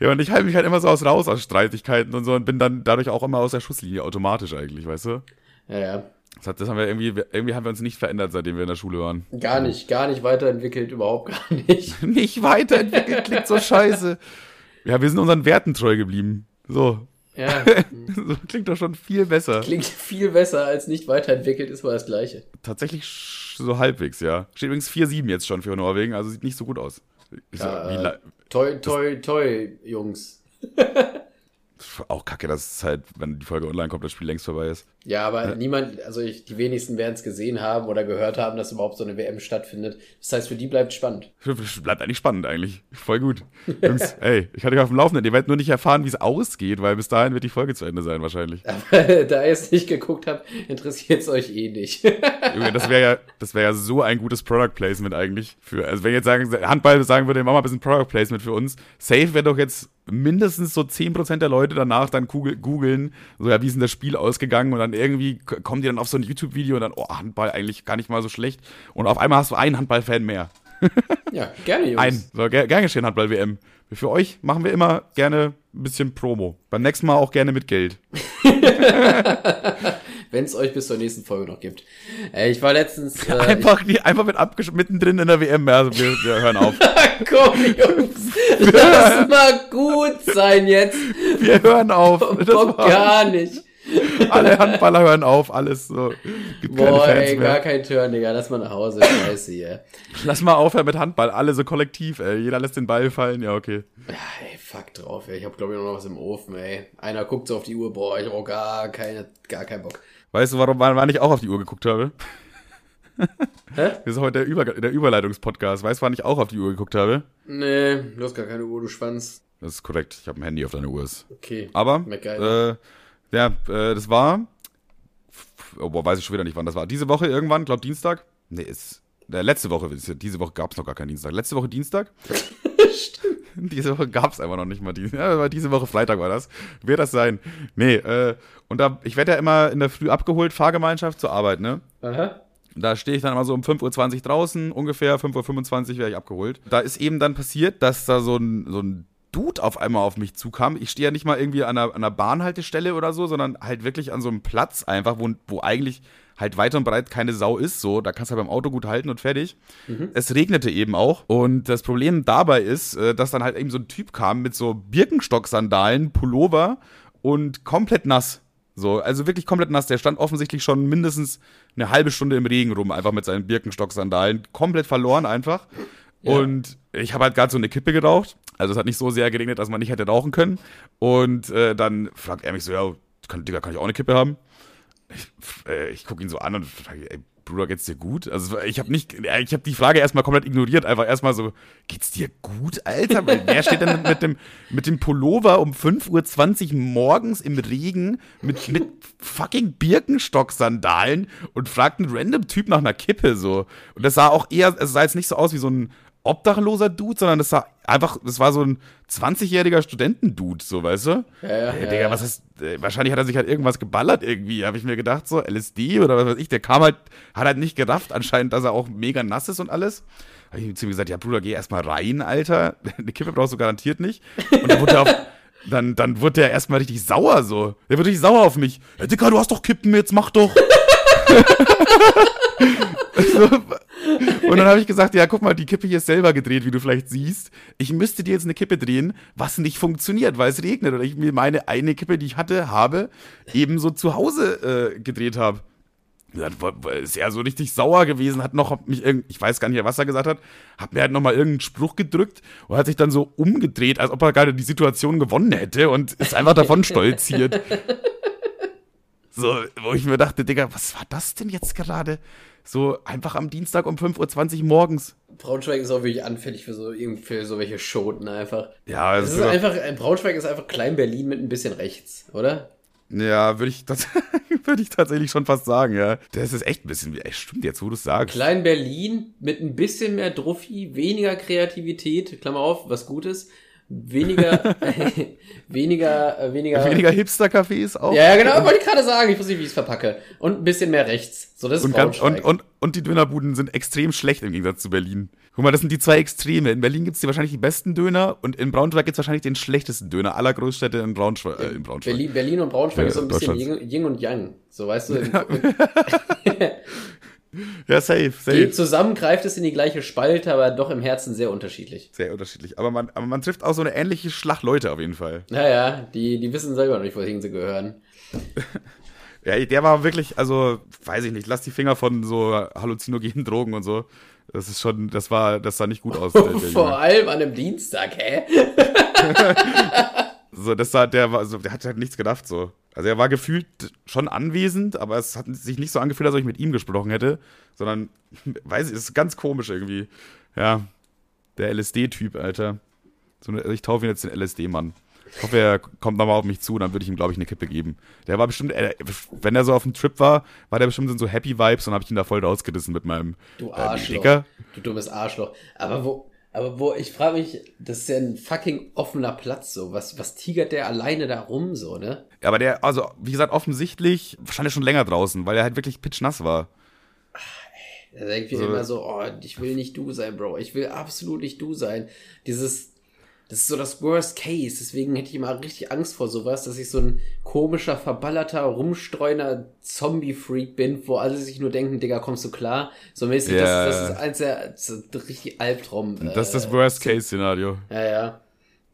Ja, und ich halte mich halt immer so aus raus aus Streitigkeiten und so und bin dann dadurch auch immer aus der Schusslinie automatisch eigentlich, weißt du? Ja, ja. Das, hat, das haben wir irgendwie, irgendwie haben wir uns nicht verändert, seitdem wir in der Schule waren. Gar nicht, gar nicht weiterentwickelt, überhaupt gar nicht. Nicht weiterentwickelt, klingt so scheiße. Ja, wir sind unseren Werten treu geblieben. So. Ja, so klingt doch schon viel besser. klingt viel besser als nicht weiterentwickelt, ist mal das Gleiche. Tatsächlich so halbwegs, ja. Steht übrigens 4-7 jetzt schon für Norwegen, also sieht nicht so gut aus. Ja, äh, toi, toi, toi, Jungs. auch kacke, dass es halt, wenn die Folge online kommt, das Spiel längst vorbei ist. Ja, aber niemand, also ich, die wenigsten werden es gesehen haben oder gehört haben, dass überhaupt so eine WM stattfindet. Das heißt, für die bleibt spannend. Bleibt eigentlich spannend eigentlich. Voll gut. Jungs, ey, ich hatte euch auf dem Laufenden. Ihr werdet nur nicht erfahren, wie es ausgeht, weil bis dahin wird die Folge zu Ende sein wahrscheinlich. Aber da ihr es nicht geguckt habt, interessiert es euch eh nicht. Junge, das wäre ja, das wäre ja so ein gutes Product Placement eigentlich. Für, also wenn jetzt sagen, Handball sagen würde, mach mal ein bisschen Product Placement für uns. Safe wäre doch jetzt mindestens so 10% der Leute danach dann googeln, so ja, wie ist denn das Spiel ausgegangen und dann irgendwie k- kommen die dann auf so ein YouTube-Video und dann, oh, Handball eigentlich gar nicht mal so schlecht. Und auf einmal hast du einen Handball-Fan mehr. ja, gerne, Jungs. Ein. So, ger gern geschehen Handball-WM. Für euch machen wir immer gerne ein bisschen Promo. Beim nächsten Mal auch gerne mit Geld. Wenn es euch bis zur nächsten Folge noch gibt. Äh, ich war letztens. Äh, Einfach, die, einfach mit abgesch mittendrin in der WM. Also wir, wir hören auf. komm, Jungs. Lass mal gut sein jetzt. Wir hören auf. Bock war's. gar nicht. Alle Handballer hören auf, alles so. Gibt Boah, ey, gar kein Turn, Digga. Lass mal nach Hause. Scheiße hier. Lass mal aufhören mit Handball, alle so kollektiv, ey. Jeder lässt den Ball fallen, ja, okay. Ey, fuck drauf, ey. Ich hab, glaube ich, noch was im Ofen, ey. Einer guckt so auf die Uhr. Boah, ich hab auch gar, keine, gar keinen Bock. Weißt du, warum wann ich auch auf die Uhr geguckt habe? Hä? Wir sind heute der, Über der Überleitungspodcast. Weißt du, wann ich auch auf die Uhr geguckt habe? Nee, du hast gar keine Uhr, du Schwanz. Das ist korrekt. Ich habe ein Handy auf deiner Uhr. Okay. Aber, äh, ja, äh, das war, oh, boah, weiß ich schon wieder nicht, wann das war. Diese Woche irgendwann, glaub Dienstag? Nee, ist, äh, letzte Woche, diese Woche gab es noch gar keinen Dienstag. Letzte Woche Dienstag? Stimmt. Diese Woche gab es einfach noch nicht mal. Die, ja, aber diese Woche Freitag war das. Wird das sein? Nee, äh, und da, ich werde ja immer in der Früh abgeholt, Fahrgemeinschaft zur Arbeit, ne? Aha. Da stehe ich dann immer so um 5.20 Uhr draußen, ungefähr 5.25 Uhr werde ich abgeholt. Da ist eben dann passiert, dass da so ein, so ein Dude auf einmal auf mich zukam. Ich stehe ja nicht mal irgendwie an einer, an einer Bahnhaltestelle oder so, sondern halt wirklich an so einem Platz einfach, wo, wo eigentlich halt weit und breit keine Sau ist. So, da kannst du halt beim Auto gut halten und fertig. Es regnete eben auch. Und das Problem dabei ist, äh, dass dann halt eben so ein Typ kam mit so Birkenstock-Sandalen, Pullover und komplett nass. So, also wirklich komplett nass. Der stand offensichtlich schon mindestens eine halbe Stunde im Regen rum, einfach mit seinen Birkenstock-Sandalen. Komplett verloren einfach. Ja. Und ich habe halt gerade so eine Kippe geraucht. Also es hat nicht so sehr geregnet, dass man nicht hätte rauchen können. Und äh, dann fragt er mich so, ja, kann, Digga, kann ich auch eine Kippe haben? ich, äh, ich gucke ihn so an und frage, ey, Bruder, geht's dir gut? Also ich habe nicht, ich habe die Frage erstmal komplett ignoriert, einfach erstmal so, geht's dir gut, Alter? Wer steht denn mit dem, mit dem Pullover um 5.20 Uhr morgens im Regen mit, mit fucking Birkenstock-Sandalen und fragt einen random Typ nach einer Kippe so. Und das sah auch eher, es sah jetzt nicht so aus wie so ein obdachloser Dude, sondern das war einfach, das war so ein 20-jähriger Studentendude, so, weißt du? Ja, ja, Äh, ja, Digga, was ist, äh, wahrscheinlich hat er sich halt irgendwas geballert irgendwie, habe ich mir gedacht, so LSD oder was weiß ich, der kam halt, hat halt nicht gerafft anscheinend, dass er auch mega nass ist und alles. Habe ich ihm zu ihm gesagt, ja Bruder, geh erstmal rein, Alter, eine Kippe brauchst du garantiert nicht. Und dann wurde er auf, dann, dann wurde er erstmal richtig sauer so. Der wurde richtig sauer auf mich. Ja, Digga, du hast doch Kippen, jetzt mach doch. so, und dann habe ich gesagt, ja, guck mal, die Kippe hier ist selber gedreht, wie du vielleicht siehst. Ich müsste dir jetzt eine Kippe drehen, was nicht funktioniert, weil es regnet. Oder ich mir meine eine Kippe, die ich hatte, habe, ebenso zu Hause äh, gedreht habe. Ist er so richtig sauer gewesen, hat noch mich irgend, ich weiß gar nicht, was er gesagt hat, hat mir halt nochmal irgendeinen Spruch gedrückt und hat sich dann so umgedreht, als ob er gerade die Situation gewonnen hätte und ist einfach davon stolziert. So, wo ich mir dachte, Digga, was war das denn jetzt gerade? So einfach am Dienstag um 5.20 Uhr morgens. Braunschweig ist auch wirklich anfällig für so, für so welche Schoten einfach. Ja, Es ist einfach, äh, Braunschweig ist einfach Klein-Berlin mit ein bisschen rechts, oder? ja würde ich, würd ich tatsächlich schon fast sagen, ja. Das ist echt ein bisschen, ey, stimmt jetzt, wo du es sagst. Klein-Berlin mit ein bisschen mehr Druffi, weniger Kreativität, Klammer auf, was Gutes, weniger, weniger, äh, weniger, Weniger Hipster-Cafés auch. Ja, genau, wollte ich gerade sagen, ich weiß nicht, wie ich es verpacke. Und ein bisschen mehr rechts. So, das ist Und, ganz, und, und, und die Dönerbuden sind extrem schlecht im Gegensatz zu Berlin. Guck mal, das sind die zwei Extreme. In Berlin gibt's die wahrscheinlich die besten Döner und in Braunschweig gibt's wahrscheinlich den schlechtesten Döner aller Großstädte in Braunschweig. Äh, in Braunschweig. Berlin, Berlin und Braunschweig Ja, ist so ein bisschen. Yin, Yin und Yang. So, weißt du, Ja, safe, safe. geht zusammen greift es in die gleiche Spalte, aber doch im Herzen sehr unterschiedlich. Sehr unterschiedlich. Aber man, aber man trifft auch so eine ähnliche Schlachleute auf jeden Fall. Naja, die, die wissen selber noch nicht, wohin sie gehören. Ja, der war wirklich, also, weiß ich nicht, lass die Finger von so halluzinogenen Drogen und so. Das ist schon, das war, das sah nicht gut aus. Vor allem an einem Dienstag, hä? So, das sah, der war, also, der hat halt nichts gedacht, so. Also er war gefühlt schon anwesend, aber es hat sich nicht so angefühlt, als ob ich mit ihm gesprochen hätte, sondern, weiß ich, es ist ganz komisch irgendwie. Ja, der LSD-Typ, Alter. So, also ich taufe ihn jetzt den LSD-Mann. Ich hoffe, er kommt nochmal auf mich zu, dann würde ich ihm, glaube ich, eine Kippe geben. Der war bestimmt, äh, wenn er so auf dem Trip war, war der bestimmt in so Happy Vibes und habe ich ihn da voll rausgerissen mit meinem Du äh, Arschloch. Dicker. Du dummes Arschloch. Aber wo, aber wo, ich frage mich, das ist ja ein fucking offener Platz, so. Was, was tigert der alleine da rum, so, ne? Ja, Aber der, also, wie gesagt, offensichtlich er schon länger draußen, weil er halt wirklich pitchnass war. Er denkt wie So. immer so, oh, ich will nicht du sein, Bro. Ich will absolut nicht du sein. Dieses, das ist so das Worst Case. Deswegen hätte ich immer richtig Angst vor sowas, dass ich so ein komischer, verballerter, rumstreuner Zombie-Freak bin, wo alle sich nur denken, Digga, kommst du klar? So mäßig, Ja. das, das ist eins der, das richtig Albtraum. Das ist das äh, Worst-Case-Szenario. Ja, ja.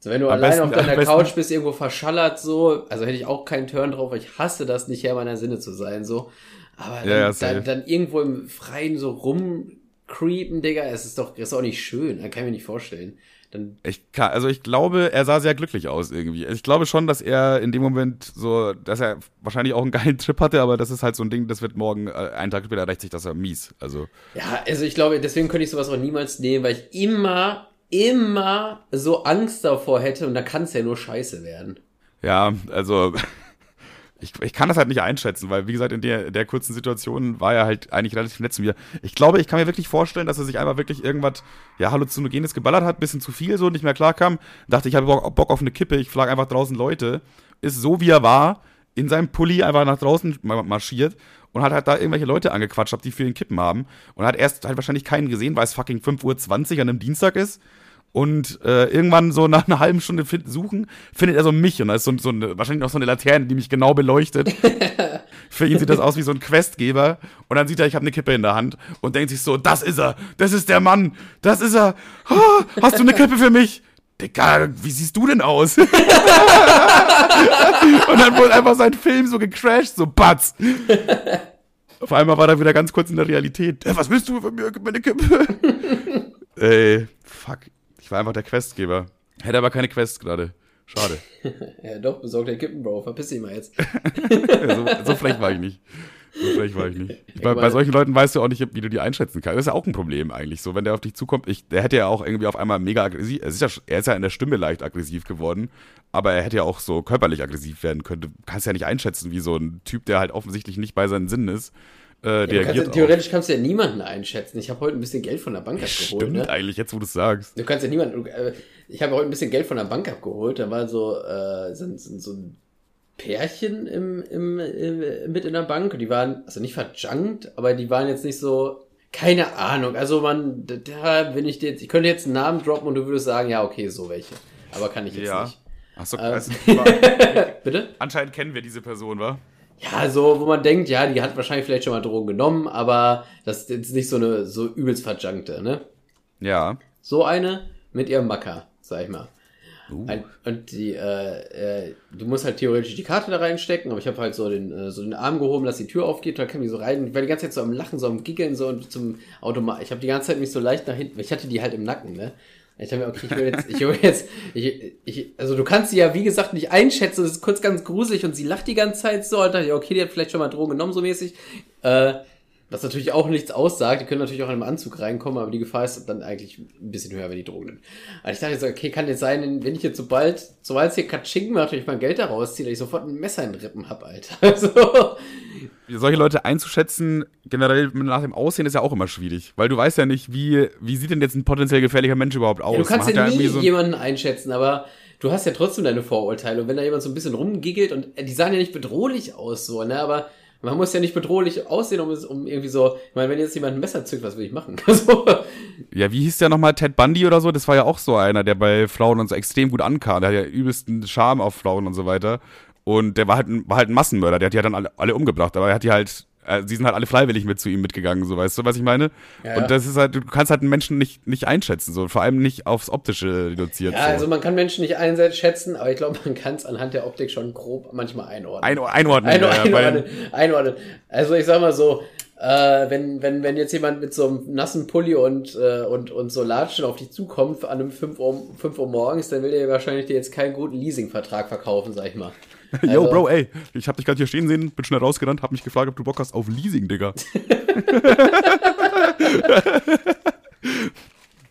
So, wenn du Am allein besten- auf deiner Couch bist, irgendwo verschallert, so, also hätte ich auch keinen Turn drauf, weil ich hasse das, nicht Herr meiner Sinne zu sein, so. Aber dann, Ja, dann, dann irgendwo im Freien so rumcreepen, Digga, es ist doch, ist auch nicht schön, kann ich mir nicht vorstellen. Dann, Ich kann, also ich glaube, er sah sehr glücklich aus irgendwie. Ich glaube schon, dass er in dem Moment so, dass er wahrscheinlich auch einen geilen Trip hatte, aber das ist halt so ein Ding, das wird morgen, äh, einen Tag später rächt sich das ja mies. Also, ja, also ich glaube, deswegen könnte ich sowas auch niemals nehmen, weil ich immer, immer so Angst davor hätte und da kann es ja nur scheiße werden. ja, also, ich, ich kann das halt nicht einschätzen, weil, wie gesagt, in der, der kurzen Situation war er halt eigentlich relativ nett zu mir. Ich glaube, ich kann mir wirklich vorstellen, dass er sich einfach wirklich irgendwas, ja, Halluzinogenes geballert hat, bisschen zu viel, so nicht mehr klar kam. Dachte, ich habe Bock, Bock auf eine Kippe, ich flag einfach draußen Leute. Ist so, wie er war, in seinem Pulli einfach nach draußen ma- marschiert und hat halt da irgendwelche Leute angequatscht, die für ihn Kippen haben. Und hat erst halt wahrscheinlich keinen gesehen, weil es fucking 5.20 Uhr an einem Dienstag ist. Und äh, irgendwann so nach einer halben Stunde find, suchen, findet er so mich. Und da ist so, so eine, wahrscheinlich noch so eine Laterne, die mich genau beleuchtet. Für ihn sieht das aus wie so ein Questgeber. Und dann sieht er, ich habe eine Kippe in der Hand und denkt sich so, das ist er, das ist der Mann, das ist er. Ah, hast du eine Kippe für mich? Digga, wie siehst du denn aus? und dann wurde einfach sein Film so gecrashed, so batz. Auf einmal war er wieder ganz kurz in der Realität. Äh, was willst du von mir? Gib mir eine Kippe. Ey, fuck. Ich war einfach der Questgeber. Hätte aber keine Quest gerade. Schade. ja, doch, besorgt der Kippen, Bro. Verpiss dich mal jetzt. so, so frech war ich nicht. So frech war ich nicht. Bei, bei solchen Leuten weißt du auch nicht, wie du die einschätzen kannst. Das ist ja auch ein Problem eigentlich. So, wenn der auf dich zukommt, ich, der hätte ja auch irgendwie auf einmal mega aggressiv, er ist, ja, er ist ja in der Stimme leicht aggressiv geworden, aber er hätte ja auch so körperlich aggressiv werden können. Du kannst ja nicht einschätzen, wie so ein Typ, der halt offensichtlich nicht bei seinen Sinnen ist, äh, Ja, kannst, theoretisch kannst du ja niemanden einschätzen. Ich habe heute ein bisschen Geld von der Bank abgeholt. Stimmt Ne? eigentlich, jetzt wo du es sagst. Du kannst ja niemanden. äh, Ich habe heute ein bisschen Geld von der Bank abgeholt. Da war so, äh, sind, sind so ein Pärchen im, im, im, mit in der Bank. Und die waren, also nicht verjunkt, aber die waren jetzt nicht so. Keine Ahnung. Also man, da- da bin ich dir jetzt. Ich könnte jetzt einen Namen droppen und du würdest sagen, ja, okay, so welche. Aber kann ich jetzt Ja. nicht. Achso, Ähm. also, Bitte? anscheinend kennen wir diese Person, wa? Ja, so, wo man denkt, ja, die hat wahrscheinlich vielleicht schon mal Drogen genommen, aber das ist jetzt nicht so eine so übelst verjunkte, ne? Ja. So eine mit ihrem Macker, sag ich mal. Uh. Ein, und die, äh, äh, du musst halt theoretisch die Karte da reinstecken, aber ich habe halt so den, äh, so den Arm gehoben, dass die Tür aufgeht, da kam die so rein. Ich war die ganze Zeit so am Lachen, so am Giggeln, so und zum Automat. Ich habe die ganze Zeit mich so leicht nach hinten, ich hatte die halt im Nacken, ne? Ich habe mir, okay, ich will jetzt, ich will jetzt, ich, ich, also du kannst sie ja, wie gesagt, nicht einschätzen, das ist kurz ganz gruselig und sie lacht die ganze Zeit so, und dachte ich, okay, die hat vielleicht schon mal Drogen genommen, so mäßig. Äh, was natürlich auch nichts aussagt, die können natürlich auch in einem Anzug reinkommen, aber die Gefahr ist dann eigentlich ein bisschen höher, wenn die Drogen nimmt. Also ich dachte jetzt, okay, kann jetzt sein, wenn ich jetzt sobald, sobald es hier Katsching macht und ich mein Geld da rausziehe, dass ich sofort ein Messer in den Rippen hab, Alter. Also, solche Leute einzuschätzen, generell nach dem Aussehen, ist ja auch immer schwierig. Weil du weißt ja nicht, wie, wie sieht denn jetzt ein potenziell gefährlicher Mensch überhaupt aus? ja, du kannst Man hat ja nie so jemanden einschätzen, aber du hast ja trotzdem deine Vorurteile. Und wenn da jemand so ein bisschen rumgiggelt und äh, die sahen ja nicht bedrohlich aus, so, ne, aber man muss ja nicht bedrohlich aussehen, um, um irgendwie so, ich meine, wenn jetzt jemand ein Messer zückt, was will ich machen? so. Ja, wie hieß der nochmal? Ted Bundy oder so? Das war ja auch so einer, der bei Frauen und so extrem gut ankam. Der hat ja übelsten Charme auf Frauen und so weiter. Und der war halt ein, war halt ein Massenmörder. Der hat die halt dann alle, alle umgebracht. Aber er hat die halt, äh, sie sind halt alle freiwillig mit zu ihm mitgegangen, so weißt du, was ich meine? Ja. Und das ist halt, du kannst halt einen Menschen nicht, nicht einschätzen, so. Vor allem nicht aufs Optische reduziert. Ja, so. also man kann Menschen nicht einschätzen, aber ich glaube, man kann es anhand der Optik schon grob manchmal einordnen. Ein, einordnen. Ein, ja, einordnen, einordnen. Also ich sag mal so, äh, wenn, wenn, wenn jetzt jemand mit so einem nassen Pulli und, äh, und, und so Latschen auf dich zukommt an einem 5 Uhr, 5 Uhr morgens, dann will der wahrscheinlich dir jetzt keinen guten Leasingvertrag verkaufen, sag ich mal. Yo, Also- Bro, ey, ich hab dich gerade hier stehen sehen, bin schnell rausgerannt, hab mich gefragt, ob du Bock hast auf Leasing, Digga.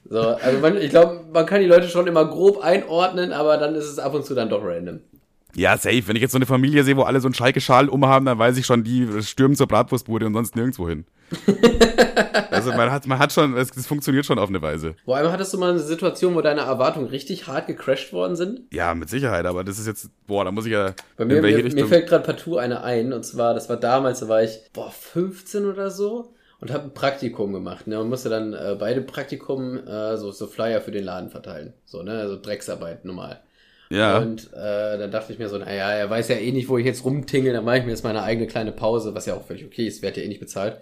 So, also man, ich glaube, man kann die Leute schon immer grob einordnen, aber dann ist es ab und zu dann doch random. Ja, safe. Wenn ich jetzt so eine Familie sehe, wo alle so einen Schalke-Schal umhaben, dann weiß ich schon, die stürmen zur Bratwurstbude und sonst nirgendwo hin. also man hat, man hat schon, es, es funktioniert schon auf eine Weise. Vor allem hattest du mal eine Situation, wo deine Erwartungen richtig hart gecrashed worden sind? Ja, mit Sicherheit, aber das ist jetzt, boah, da muss ich ja Bei mir, mir, mir Richtung. fällt gerade partout eine ein, und zwar, das war damals, da war ich, boah, 15 oder so und habe ein Praktikum gemacht. Ne? Man musste dann äh, beide Praktikum äh, so, so Flyer für den Laden verteilen. So, ne, also Drecksarbeit normal. ja, Und äh, dann dachte ich mir so, naja, er weiß ja eh nicht, wo ich jetzt rumtingel, dann mache ich mir jetzt meine eigene kleine Pause, was ja auch völlig okay ist, werde ja eh nicht bezahlt.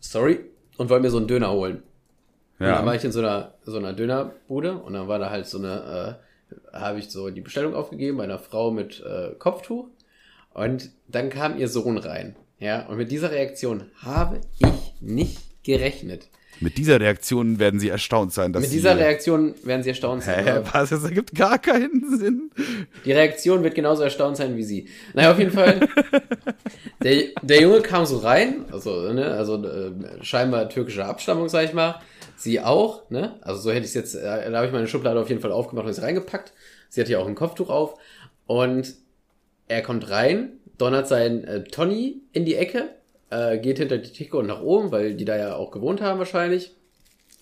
Sorry. Und wollte mir so einen Döner holen. Und dann war ja. ich in so einer, so einer Dönerbude und dann war da halt so eine, äh, habe ich so die Bestellung aufgegeben bei einer Frau mit äh, Kopftuch und dann kam ihr Sohn rein. Ja, und mit dieser Reaktion habe ich nicht gerechnet. Mit dieser Reaktion werden sie erstaunt sein, dass mit dieser Reaktion werden sie erstaunt sein. Hä, was? Das ergibt gar keinen Sinn. Die Reaktion wird genauso erstaunt sein wie sie. Naja, auf jeden Fall. Der, der Junge kam so rein, also, ne, also äh, scheinbar türkischer Abstammung, sag ich mal. Sie auch, ne? Also so hätte ich es jetzt, äh, da habe ich meine Schublade auf jeden Fall aufgemacht und sie reingepackt. Sie hat ja auch ein Kopftuch auf. Und er kommt rein, donnert sein äh, Tony in die Ecke, äh, geht hinter die Theke und nach oben, weil die da ja auch gewohnt haben wahrscheinlich.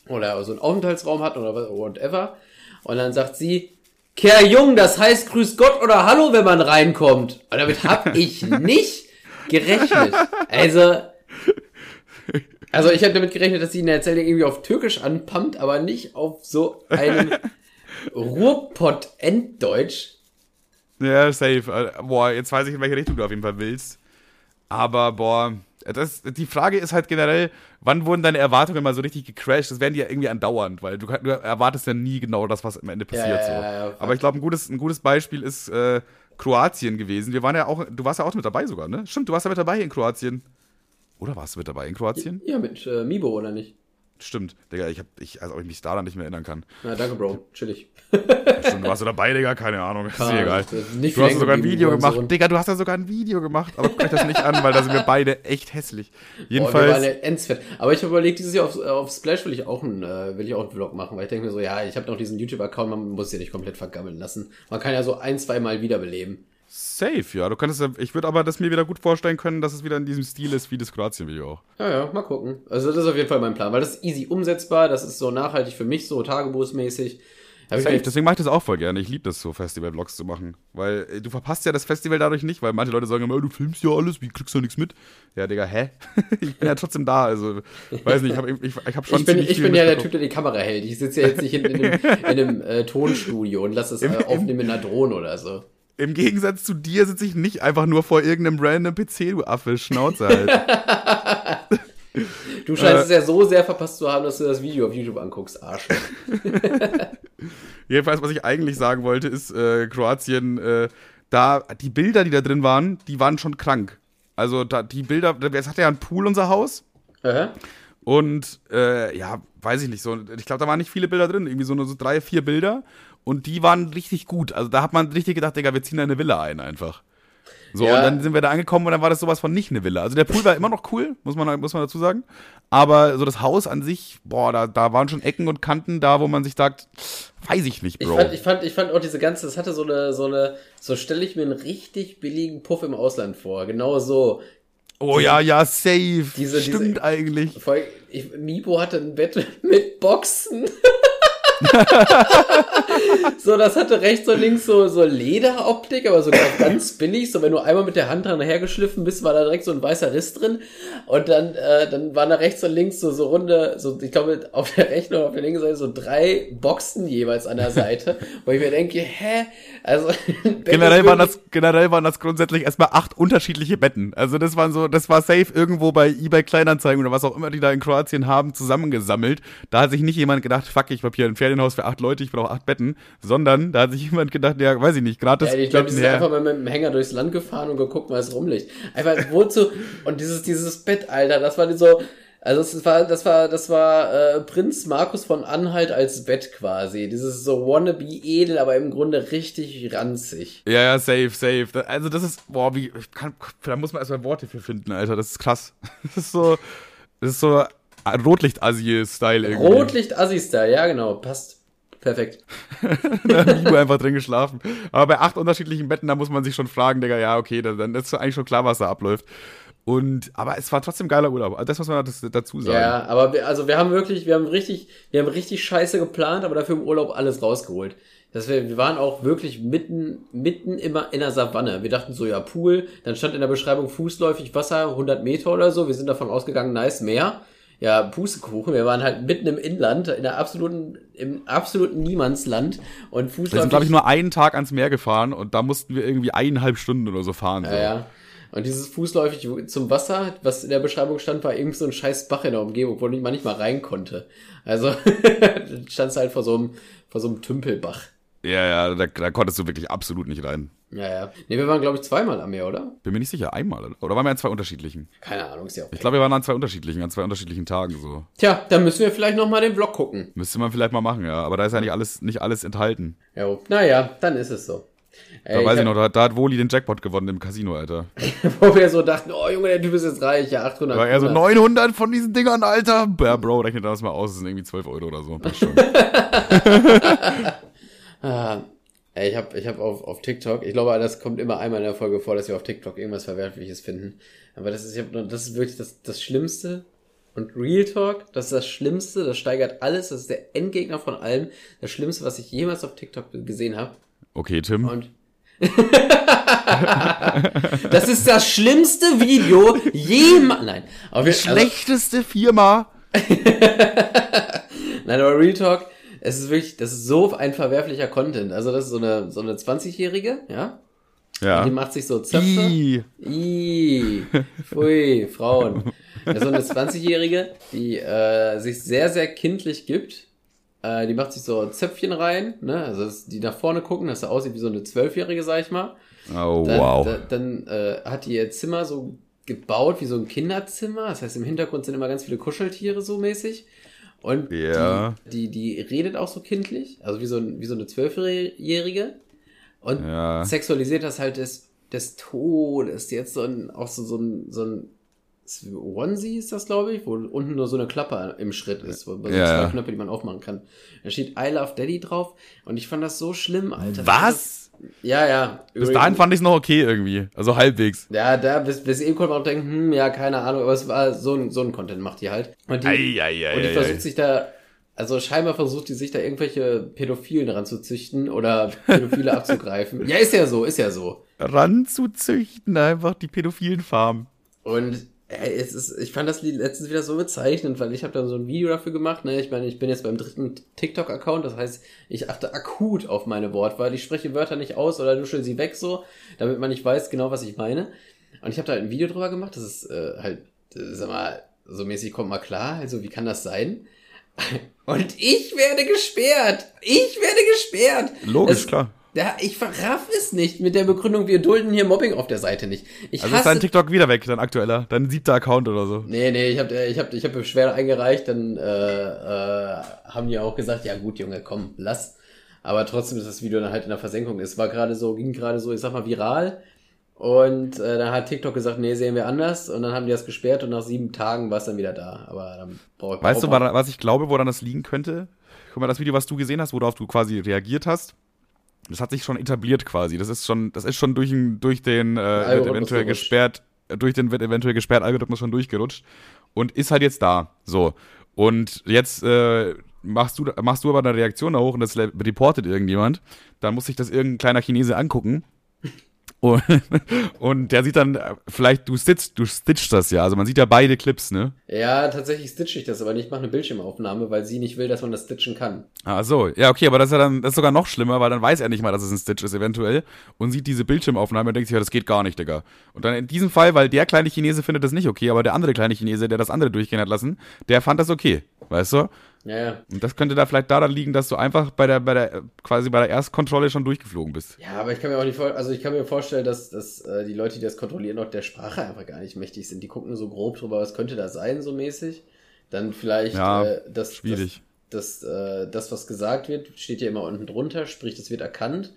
Oder so einen Aufenthaltsraum hatten oder whatever. Und dann sagt sie, Kerl Jung, das heißt Grüß Gott oder Hallo, wenn man reinkommt. Und damit hab ich nicht gerechnet. Also, also ich habe damit gerechnet, dass sie in der Erzählung irgendwie auf Türkisch anpumpt, aber nicht auf so einem Ruhrpott-Enddeutsch. Ja, safe. Äh, Boah, jetzt weiß ich, in welche Richtung du auf jeden Fall willst. Aber, boah, das, die Frage ist halt generell, wann wurden deine Erwartungen mal so richtig gecrashed? Das werden die ja irgendwie andauernd, weil du, du erwartest ja nie genau das, was am Ende passiert. Ja, ja, so. Aber ich glaube, ein gutes, ein gutes Beispiel ist äh, Kroatien gewesen. Wir waren ja auch, du warst ja auch mit dabei sogar, ne? Stimmt, du warst ja mit dabei in Kroatien. Oder warst du mit dabei in Kroatien? Ja, mit äh, Mibo, oder nicht? Stimmt, Digga, ich hab, ich, also ob ich mich daran nicht mehr erinnern kann. Na, danke, Bro. Chillig. Stimmt, warst du dabei, Digga? Keine Ahnung, ist Ah, dir egal. das ist nicht Du hast sogar ein Video gemacht. Digga, du hast ja sogar ein Video gemacht, aber guck euch das nicht an, weil da sind wir beide echt hässlich. Boah, wir Jedenfalls, waren ja. Aber ich habe überlegt, dieses Jahr auf, auf Splash will ich auch einen, äh, will ich auch einen Vlog machen, weil ich denke mir so, ja, ich habe noch diesen YouTube-Account, man muss den nicht komplett vergammeln lassen. Man kann ja so ein, zwei Mal wiederbeleben. Safe, ja. Du könntest ja, ich würde aber das mir wieder gut vorstellen können, dass es wieder in diesem Stil ist wie das Kroatien-Video auch. Ja, ja, mal gucken. Also das ist auf jeden Fall mein Plan, weil das ist easy umsetzbar, das ist so nachhaltig für mich, so tagebuchsmäßig. Safe, deswegen mache ich das auch voll gerne. Ich liebe das so, Festival-Vlogs zu machen. Weil äh, du verpasst ja das Festival dadurch nicht, weil manche Leute sagen immer, du filmst ja alles, wie kriegst du nichts mit? Ja, Digga, hä? ich bin ja trotzdem da, also, weiß nicht, ich habe ich, ich hab schon Ich bin, ich bin ja der Typ, der die Kamera hält. Ich sitze ja jetzt nicht in, in einem, in einem äh, Tonstudio und lasse es äh, aufnehmen mit einer Drohne oder so. Im Gegensatz zu dir sitze ich nicht einfach nur vor irgendeinem random PC, du Affe, Schnauze halt. Du scheinst Äh. es ja so sehr verpasst zu haben, dass du das Video auf YouTube anguckst, Arsch. Jedenfalls, was ich eigentlich sagen wollte, ist, äh, Kroatien, äh, da, die Bilder, die da drin waren, die waren schon krank. Also, da, die Bilder, es hatte ja einen Pool, unser Haus. Aha. Und äh, ja, weiß ich nicht, so, ich glaube, da waren nicht viele Bilder drin, irgendwie so nur so drei, vier Bilder. Und die waren richtig gut. Also da hat man richtig gedacht, Digga, wir ziehen da eine Villa ein einfach. So, Ja. und dann sind wir da angekommen und dann war das sowas von nicht eine Villa. Also der Pool war immer noch cool, muss man, muss man dazu sagen. Aber so das Haus an sich, boah, da, da waren schon Ecken und Kanten da, wo man sich sagt, weiß ich nicht, Ich Bro. fand, ich, fand, ich fand auch diese ganze, das hatte so eine, so eine, so stelle ich mir einen richtig billigen Puff im Ausland vor. Genau so. oh ja, ja, safe. diese- Stimmt diese- eigentlich. Ich, Mibo hatte ein Bett mit Boxen. so, das hatte rechts und links so, so Lederoptik, aber sogar ganz billig. So, wenn du einmal mit der Hand dran hergeschliffen bist, war da direkt so ein weißer Riss drin. Und dann, äh, dann waren da rechts und links so, so runde, so, ich glaube, auf der rechten und auf der linken Seite so drei Boxen jeweils an der Seite. wo ich mir denke, hä? Also, Generell waren, das, generell waren das grundsätzlich erstmal acht unterschiedliche Betten. Also das waren so, das war safe irgendwo bei eBay Kleinanzeigen oder was auch immer die da in Kroatien haben, zusammengesammelt. Da hat sich nicht jemand gedacht, fuck, ich hab hier ein Ferienhaus für acht Leute, ich brauche acht Betten, sondern da hat sich jemand gedacht, ja, weiß ich nicht, gratis Ja, ich glaube, die sind her. einfach mal mit dem Hänger durchs Land gefahren und geguckt, was rumliegt. Einfach, wozu? Und dieses, dieses Bett, Alter, das war so, also das war, das war, das war äh, Prinz Markus von Anhalt als Bett quasi. Dieses so wannabe edel, aber im Grunde richtig ranzig. Ja, ja, safe, safe. Also das ist, boah, wie, kann, da muss man erstmal Worte für finden, Alter, das ist krass. Das ist so, das ist so Rotlicht-Asi-Style irgendwie. Rotlicht Assi-Style, ja genau, passt. Perfekt. da hat Nico einfach drin geschlafen. Aber bei acht unterschiedlichen Betten, da muss man sich schon fragen, Digga, ja, okay, dann, ist eigentlich schon klar, was da abläuft. Und, aber es war trotzdem geiler Urlaub. Also Das muss man dazu sagen. Ja, aber wir, also wir haben wirklich, wir haben richtig, wir haben richtig scheiße geplant, aber dafür im Urlaub alles rausgeholt. Das wir, wir waren auch wirklich mitten, mitten immer in der Savanne. Wir dachten so, ja, Pool, dann stand in der Beschreibung fußläufig Wasser, 100 Meter oder so. Wir sind davon ausgegangen, nice, Meer. Ja, Pustekuchen. Wir waren halt mitten im Inland, in der absoluten, im absoluten Niemandsland und Wir sind, fußläufig. glaube ich, nur einen Tag ans Meer gefahren und da mussten wir irgendwie eineinhalb Stunden oder so fahren. So. Ja, ja. Und dieses fußläufig zum Wasser, was in der Beschreibung stand, war irgend so ein scheiß Bach in der Umgebung, wo man nicht mal rein konnte. Also standst halt vor so einem, vor so einem Tümpelbach. ja, ja da, da konntest du wirklich absolut nicht rein. Ja, ja. Ne, wir waren, glaube ich, zweimal am Meer, oder? Bin mir nicht sicher, einmal. oder? Oder waren wir an zwei unterschiedlichen? Keine Ahnung, ist ja okay. Ich glaube, wir waren an zwei unterschiedlichen, an zwei unterschiedlichen Tagen so. Tja, dann müssen wir vielleicht noch mal den Vlog gucken. Müsste man vielleicht mal machen, ja. Aber da ist ja nicht alles, nicht alles enthalten. Ja, naja, dann ist es so. Da Ey, weiß ich hab- noch, da, da hat Woli den Jackpot gewonnen im Casino, Alter. Wo wir so dachten, oh Junge, der Typ ist jetzt reich, ja, 800. Da war er so 900. 900 von diesen Dingern, Alter. Ja, Bro, rechne das mal aus, das sind irgendwie 12 Euro oder so. Passt schon. Ah, ich habe ich hab auf, auf TikTok, ich glaube, das kommt immer einmal in der Folge vor, dass wir auf TikTok irgendwas Verwerfliches finden. Aber das ist, ich hab, das ist wirklich das, das Schlimmste. Und Real Talk, das ist das Schlimmste, das steigert alles, das ist der Endgegner von allem. Das Schlimmste, was ich jemals auf TikTok gesehen habe. Okay, Tim. Und das ist das schlimmste Video jemals. Nein, auf also, Schlechteste Firma. Nein, aber Real Talk, es ist wirklich, das ist so ein verwerflicher Content. Also das ist so eine so eine 20-jährige, ja? Ja. Die macht sich so Zöpfe. Ih. Ih, pfui, Frauen. Ja, so eine 20-Jährige, die äh, sich sehr, sehr kindlich gibt. Äh, die macht sich so Zöpfchen rein, ne? Also das, die nach vorne gucken, dass sie aussieht wie so eine Zwölfjährige, sag ich mal. Oh, Dann, wow. da, dann äh, hat die ihr Zimmer so gebaut wie so ein Kinderzimmer. Das heißt, im Hintergrund sind immer ganz viele Kuscheltiere so mäßig. Und Ja. die, die, die redet auch so kindlich, also wie so, ein, wie so eine Zwölfjährige. Und Ja. sexualisiert das halt des, des Todes. Jetzt so ein, auch so, so ein, so ein Onesie ist das, glaube ich, wo unten nur so eine Klappe im Schritt ist, wo so Ja, zwei. Knöpfe, die man aufmachen kann. Da steht I love Daddy drauf und ich fand das so schlimm, Alter. Was? Ja, ja. Bis dahin fand ich es noch okay irgendwie. Also halbwegs. Ja, da bis, bis eben konnte man auch denken, hm, ja, keine Ahnung, aber es war so ein, so ein Content macht die halt. Und die, Ei, ei, ei, und die versucht sich da, also scheinbar versucht die sich da irgendwelche Pädophilen dran zu züchten oder Pädophile abzugreifen. Ja, ist ja so, ist ja so. Ranzuzüchten, einfach die pädophilen Farmen. Und ey, es ist, ich fand das Lied letztens wieder so bezeichnend, weil ich habe da so ein Video dafür gemacht. Ne? Ich meine, ich bin jetzt beim dritten TikTok-Account, das heißt, ich achte akut auf meine Wortwahl. Ich spreche Wörter nicht aus oder nuschel sie weg so, damit man nicht weiß genau, was ich meine. Und ich habe da halt ein Video drüber gemacht, das ist äh, halt, äh, sag mal, so mäßig kommt mal klar, also wie kann das sein? Und ich werde gesperrt! Ich werde gesperrt! Logisch, Es- klar. Ja, ich verraff es nicht mit der Begründung, wir dulden hier Mobbing auf der Seite nicht. Ich Also ist dein TikTok wieder weg, dein aktueller, dein siebter Account oder so. Nee, nee, ich habe ich hab, ich hab Beschwerde eingereicht, dann äh, äh, haben die auch gesagt, ja gut, Junge, komm, lass. Aber trotzdem ist das Video dann halt in der Versenkung. Es war gerade so, ging gerade so, ich sag mal, viral. Und äh, dann hat TikTok gesagt, nee, sehen wir anders. Und dann haben die das gesperrt und nach sieben Tagen war es dann wieder da. Aber dann brauche ich Weißt du, was ich glaube, woran das liegen könnte? Guck mal, das Video, was du gesehen hast, worauf du quasi reagiert hast, das hat sich schon etabliert quasi. Das ist schon, das ist schon durch, den- durch den äh, eventuell gesperrt, äh, durch den wird eventuell gesperrt Algorithmus schon durchgerutscht und ist halt jetzt da. So. Und jetzt äh, machst du, machst du aber eine Reaktion da hoch und das reportet irgendjemand, dann muss sich das irgendein kleiner Chinese angucken. Und, und der sieht dann, vielleicht, du stitchst, du stitchst das ja. Also man sieht ja beide Clips, ne? Ja, tatsächlich stitche ich das, aber nicht mache eine Bildschirmaufnahme, weil sie nicht will, dass man das stitchen kann. Ah, so. Ja, okay, aber das ist ja dann, das ist sogar noch schlimmer, weil dann weiß er nicht mal, dass es ein Stitch ist, eventuell, und sieht diese Bildschirmaufnahme und denkt sich, ja, das geht gar nicht, Digga. Und dann in diesem Fall, weil der kleine Chinese findet das nicht okay, aber der andere kleine Chinese, der das andere durchgehen hat lassen, der fand das okay. Weißt du? Ja, ja. Und das könnte da vielleicht daran liegen, dass du einfach bei der, bei der, quasi bei der Erstkontrolle schon durchgeflogen bist. Ja, aber ich kann mir auch nicht vor, also ich kann mir vorstellen, dass, dass äh, die Leute, die das kontrollieren, auch der Sprache einfach gar nicht mächtig sind. Die gucken so grob drüber, was könnte da sein, so mäßig. Dann vielleicht Ja, äh, das, schwierig. Das, das, äh, das, was gesagt wird, steht ja immer unten drunter, sprich, es wird erkannt.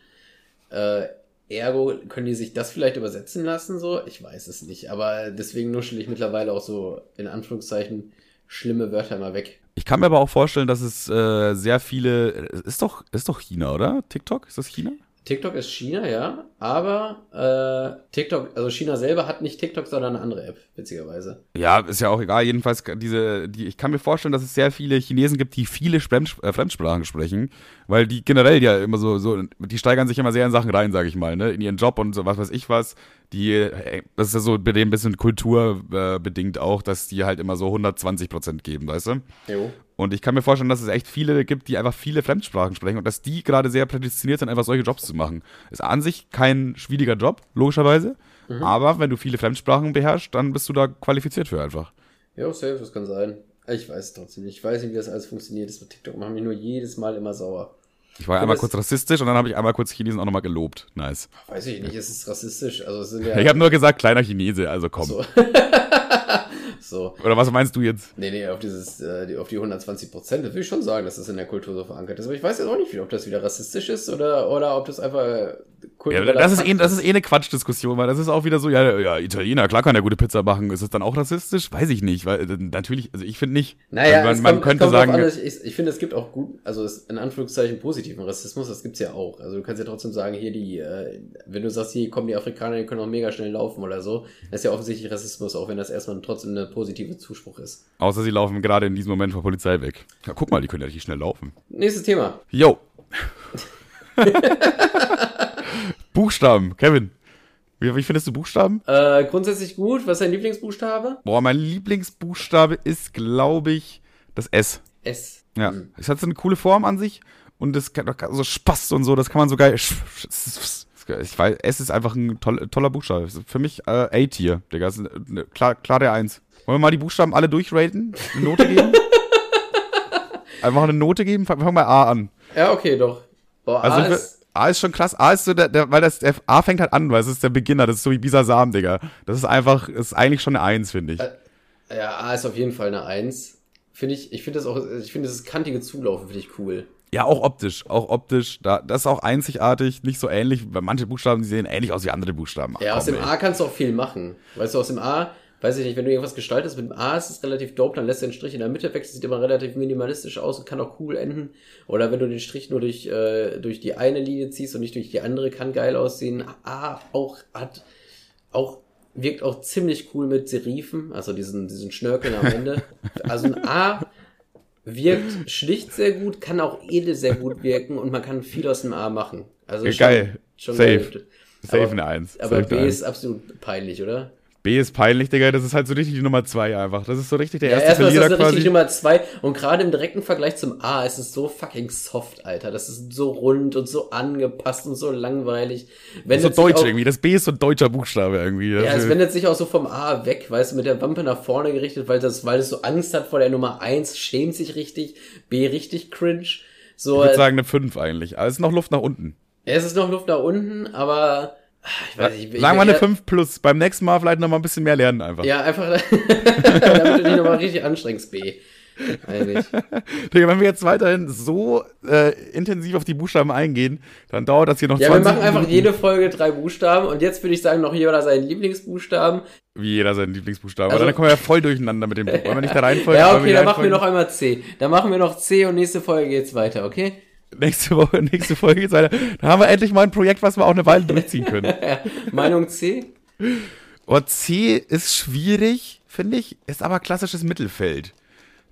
Äh, ergo können die sich das vielleicht übersetzen lassen, so? Ich weiß es nicht. Aber deswegen nuschel ich mittlerweile auch so, in Anführungszeichen, schlimme Wörter immer weg. Ich kann mir aber auch vorstellen, dass es äh, sehr viele, ist doch, ist doch China, oder? TikTok? Ist das China? TikTok ist China, ja, aber äh, TikTok, also China selber hat nicht TikTok, sondern eine andere App, witzigerweise. Ja, ist ja auch egal. Jedenfalls diese, die, ich kann mir vorstellen, dass es sehr viele Chinesen gibt, die viele Fremd, äh, Fremdsprachen sprechen, weil die generell ja immer so, so, die steigern sich immer sehr in Sachen rein, sage ich mal, ne, in ihren Job und so was weiß ich was. Die, äh, das ist ja so bei dem ein bisschen kulturbedingt bedingt auch, dass die halt immer so 120 Prozent geben, weißt du? Jo. Und ich kann mir vorstellen, dass es echt viele gibt, die einfach viele Fremdsprachen sprechen und dass die gerade sehr prädestiniert sind, einfach solche Jobs zu machen. Ist an sich kein schwieriger Job, logischerweise. Aber wenn du viele Fremdsprachen beherrschst, dann bist du da qualifiziert für einfach. Jo, safe, das kann sein. Ich weiß es trotzdem nicht. Ich weiß nicht, wie das alles funktioniert. Das mit TikTok macht mich nur jedes Mal immer sauer. Ich war Ja, einmal kurz rassistisch und dann habe ich einmal kurz Chinesen auch nochmal gelobt. Nice. Weiß ich nicht, es ist rassistisch. Also es sind ja. Ich habe nur gesagt, kleiner Chinese, also komm. so. so. Oder was meinst du jetzt? Nee, nee, auf dieses, äh, die- auf die 120 Prozent, das will ich schon sagen, dass das in der Kultur so verankert ist. Aber ich weiß jetzt auch nicht, ob das wieder rassistisch ist oder, oder ob das einfach Ja, das, ist eh, das ist eh eine Quatschdiskussion, weil das ist auch wieder so, ja, ja, Italiener, klar kann der gute Pizza machen. Ist es dann auch rassistisch? Weiß ich nicht, weil äh, natürlich, also ich finde nicht. Naja, Also man, es man kommt, könnte es kommt sagen, an, ich, ich finde, es gibt auch gut, also es, in Anführungszeichen positiven Rassismus, das gibt's ja auch. Also du kannst ja trotzdem sagen, hier die, äh, wenn du sagst, hier kommen die Afrikaner, die können auch mega schnell laufen oder so, das ist ja offensichtlich Rassismus, auch wenn das erstmal trotzdem eine positive Zuspruch ist. außer sie laufen gerade in diesem Moment vor Polizei weg. Ja, guck mal, die können ja richtig schnell laufen. Nächstes Thema. Yo. Buchstaben, Kevin. Wie, wie findest du Buchstaben? Äh, grundsätzlich gut. Was ist dein Lieblingsbuchstabe? Boah, mein Lieblingsbuchstabe ist, glaube ich, das S. S. Ja. Hm. Es hat so eine coole Form an sich und das kann so Spaß und so, das kann man so geil. Ich weiß, S ist einfach ein toll, toller Buchstabe. Für mich äh, A-Tier, Digga. Klar, klar der Eins. Wollen wir mal die Buchstaben alle durchraten? Eine Note geben? Einfach eine Note geben? Fangen wir mal A an. Ja, okay, doch. Boah, Also A ist, A ist schon krass. A ist so der, der weil das der A fängt halt an, weil es ist der Beginner, das ist so wie Bisasam, Digga. Das ist einfach, ist eigentlich schon eine Eins, finde ich. ja, A ist auf jeden Fall eine Eins. finde ich, ich finde das auch, ich finde dieses kantige Zulaufen finde ich cool. Ja, auch optisch, auch optisch. Da, das ist auch einzigartig, nicht so ähnlich, weil manche Buchstaben die sehen ähnlich aus wie andere Buchstaben. Ja, Ach, aus dem komm, A kannst du auch viel machen. Weißt du, aus dem A, weiß ich nicht, wenn du irgendwas gestaltest, mit dem A ist es relativ dope, dann lässt du den Strich in der Mitte weg, das sieht immer relativ minimalistisch aus und kann auch cool enden. Oder wenn du den Strich nur durch, äh, durch die eine Linie ziehst und nicht durch die andere, kann geil aussehen. A auch hat, auch, wirkt auch ziemlich cool mit Serifen, also diesen, diesen Schnörkeln am Ende. Also ein A wirkt schlicht sehr gut, kann auch edel sehr gut wirken und man kann viel aus dem A machen. Also Ja, geil. Safe. geil. Safe aber, eine Eins. Aber Safe B ist absolut peinlich, oder? B ist peinlich, Digga. Das ist halt so richtig die Nummer zwei einfach. Das ist so richtig der Ja, erste erstmal ist das Verlierer eine richtig quasi. Nummer zwei und gerade im direkten Vergleich zum A ist es so fucking soft, Alter. Das ist so rund und so angepasst und so langweilig. Wenn So deutsch auch, irgendwie. Das B ist so ein deutscher Buchstabe irgendwie. Ja, es wendet sich auch so vom A weg, weißt du, mit der Wampe nach vorne gerichtet, weil das, weil es so Angst hat vor der Nummer eins, schämt sich richtig, B richtig cringe. So, ich würde äh, sagen eine 5 eigentlich. Aber es ist noch Luft nach unten. es ist noch Luft nach unten, aber ich weiß nicht. ich- Sagen wir eine 5 plus. Beim nächsten Mal vielleicht noch mal ein bisschen mehr lernen einfach. Ja, einfach, damit du dich nochmal richtig anstrengst, B. Eigentlich. Digga, wenn wir jetzt weiterhin so äh, intensiv auf die Buchstaben eingehen, dann dauert das hier noch Ja, wir 20 machen einfach jede Folge drei Buchstaben und jetzt würde ich sagen, noch jeder seinen Lieblingsbuchstaben. Wie jeder seinen Lieblingsbuchstaben. Also- Aber dann kommen wir ja voll durcheinander mit dem Buch. Wollen wir nicht da reinfolgen? Ja, okay, dann machen wir noch einmal C. Dann machen wir noch C und nächste Folge geht's weiter, okay? Nächste Woche, nächste Folge geht's weiter. Dann haben wir endlich mal ein Projekt, was wir auch eine Weile durchziehen können. Meinung C? Oh, C ist schwierig, finde ich, ist aber klassisches Mittelfeld.